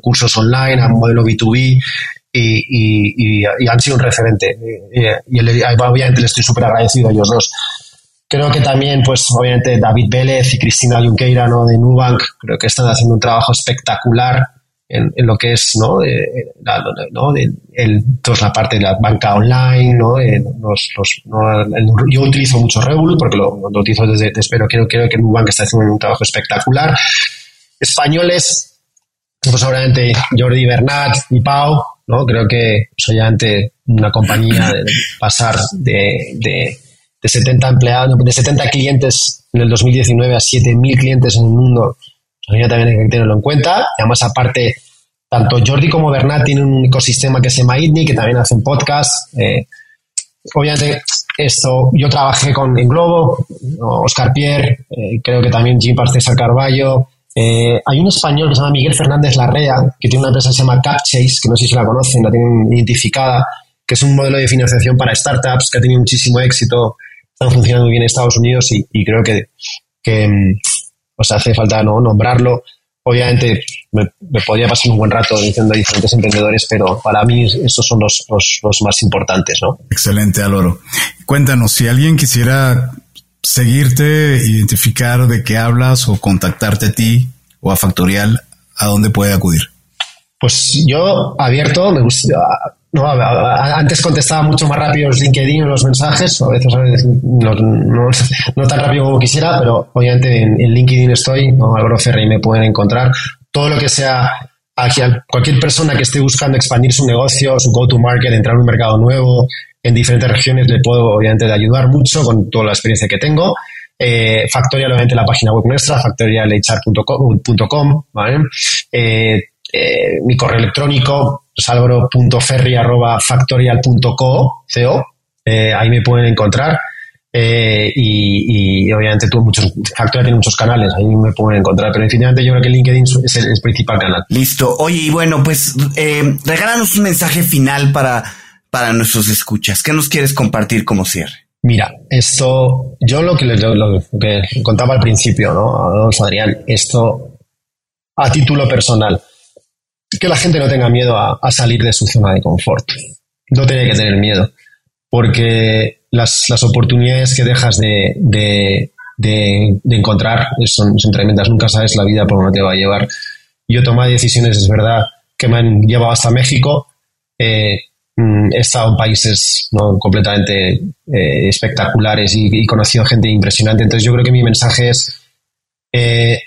cursos online a un modelo B2B y, han sido un referente. Y, obviamente les estoy súper agradecido a ellos dos. Creo que también, pues obviamente David Vélez y Cristina Junqueira ¿no? de Nubank, creo que están haciendo un trabajo espectacular en, lo que es ¿no? De, la, ¿no? De, el, toda la parte de la banca online, ¿no? los, los, yo utilizo mucho Revolut porque lo, utilizo desde, espero, creo, creo que Nubank está haciendo un trabajo espectacular. Españoles, pues obviamente Jordi Bernat y Pau, ¿no? Creo que pues, obviamente una compañía de, pasar de, de, de 70 empleados, de 70 clientes en el 2019 a 7.000 clientes en el mundo, también hay que tenerlo en cuenta. Y además, aparte, tanto Jordi como Bernat tienen un ecosistema que se llama ITNI, que también hacen podcast. Eh, obviamente, esto, yo trabajé con en Globo, Oscar Pierre, eh, creo que también Jim César Carballo. Eh, hay un español que se llama Miguel Fernández Larrea, que tiene una empresa que se llama CapChase, que no sé si la conocen, la tienen identificada, que es un modelo de financiación para startups que ha tenido muchísimo éxito, están funcionando muy bien en Estados Unidos y, creo que, que, mm, pues hace falta ¿no? nombrarlo. Obviamente me, podría pasar un buen rato diciendo diferentes emprendedores, pero para mí estos son los, los, más importantes. ¿no? Excelente, Aloro. Cuéntanos, si alguien quisiera seguirte, identificar de qué hablas o contactarte a ti o a Factorial, ¿a dónde puede acudir? Pues yo abierto, me gusta, no, antes contestaba mucho más rápido los LinkedIn los mensajes, a veces, no, tan rápido como quisiera, pero obviamente en, LinkedIn estoy, ¿no? Álvaro Ferri me pueden encontrar. Todo lo que sea hacia cualquier persona que esté buscando expandir su negocio, su go-to-market, entrar en un mercado nuevo en diferentes regiones, le puedo obviamente ayudar mucho con toda la experiencia que tengo. Eh, Factorial, obviamente, la página web nuestra, factorialhr.com, ¿vale? Eh, eh, mi correo electrónico, salvaro.ferri.factorial.co, eh, ahí me pueden encontrar. Eh, y, obviamente tú muchos Factorial tiene muchos canales, ahí me pueden encontrar, pero definitivamente yo creo que LinkedIn es el, principal canal. Listo. Oye, y bueno, pues eh, regálanos un mensaje final para, para nuestros escuchas. ¿Qué nos quieres compartir como cierre? Mira, esto, yo lo que, lo, que contaba al principio, ¿no? Adrián, esto a título personal que la gente no tenga miedo a, salir de su zona de confort. No tiene que tener miedo, porque las, oportunidades que dejas de, encontrar son, tremendas. Nunca sabes la vida por dónde te va a llevar. Yo tomé decisiones, es verdad, que me han llevado hasta México. Eh, mm, he estado en países ¿no? completamente eh, espectaculares y, y, conocido gente impresionante. Entonces yo creo que mi mensaje es, eh,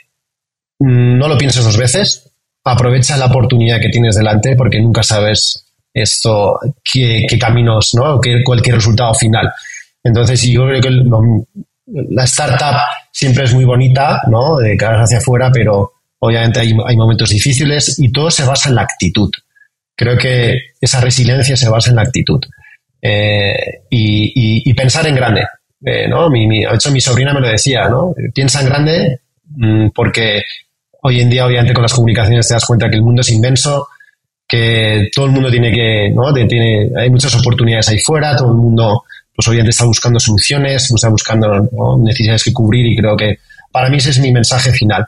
no lo pienses dos veces, aprovecha la oportunidad que tienes delante porque nunca sabes esto, qué, caminos, ¿no? Qué, cualquier resultado final. Entonces, yo creo que la startup siempre es muy bonita, ¿no? De cara hacia afuera, pero obviamente hay, momentos difíciles y todo se basa en la actitud. Creo que esa resiliencia se basa en la actitud. Eh, y, pensar en grande. Eh, ¿no? Mi, de hecho, mi sobrina me lo decía, ¿no? Piensa en grande mm, porque hoy en día, obviamente, con las comunicaciones te das cuenta que el mundo es inmenso, que todo el mundo tiene que, ¿no? Tiene, hay muchas oportunidades ahí fuera, todo el mundo, pues obviamente está buscando soluciones, está buscando necesidades que cubrir y creo que para mí ese es mi mensaje final.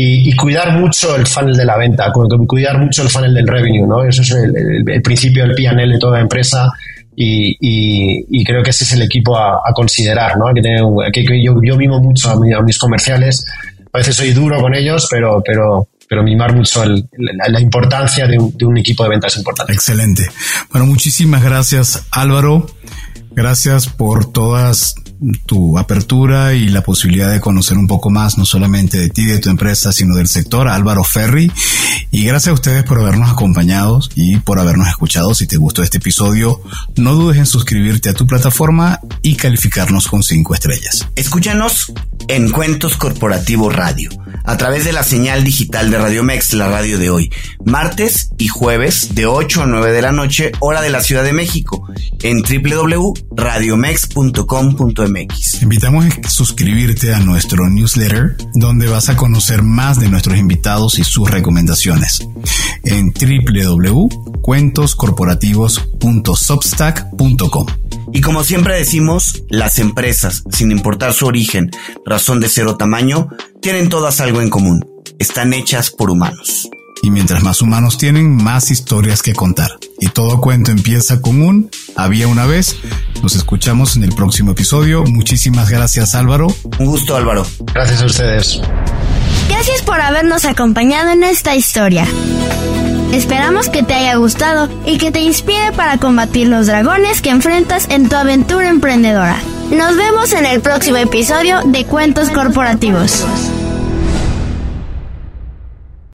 Y, cuidar mucho el funnel de la venta, cuidar mucho el funnel del revenue, ¿no? Eso es el, principio del P&L de toda empresa y, creo que ese es el equipo a, considerar, ¿no? Que, yo, yo mucho a, mis comerciales, a veces soy duro con ellos, pero, pero, pero mimar mucho la, importancia de un, de un, equipo de ventas importante. Excelente. Bueno, muchísimas gracias Álvaro. Gracias por todas tu apertura y la posibilidad de conocer un poco más, no solamente de ti, de tu empresa, sino del sector, Álvaro Ferri. Y gracias a ustedes por habernos acompañado y por habernos escuchado. Si te gustó este episodio, no dudes en suscribirte a tu plataforma y calificarnos con cinco estrellas. Escúchanos en Cuentos Corporativo Radio, a través de la señal digital de Radio Mex, la radio de hoy, martes y jueves de 8 a 9 de la noche, hora de la Ciudad de México, en www.radiomex.com.mx invitamos a suscribirte a nuestro newsletter, donde vas a conocer más de nuestros invitados y sus recomendaciones en www.cuentoscorporativos.substack.com. Y como siempre decimos, las empresas, sin importar su origen, razón de ser o tamaño, tienen todas algo en común. Están hechas por humanos. Y mientras más humanos tienen, más historias que contar. Y todo cuento empieza con un había una vez. Nos escuchamos en el próximo episodio. Muchísimas gracias Álvaro. Un gusto Álvaro. Gracias a ustedes. Gracias por habernos acompañado en esta historia. Esperamos que te haya gustado y que te inspire para combatir los dragones que enfrentas en tu aventura emprendedora. Nos vemos en el próximo episodio de Cuentos Corporativos.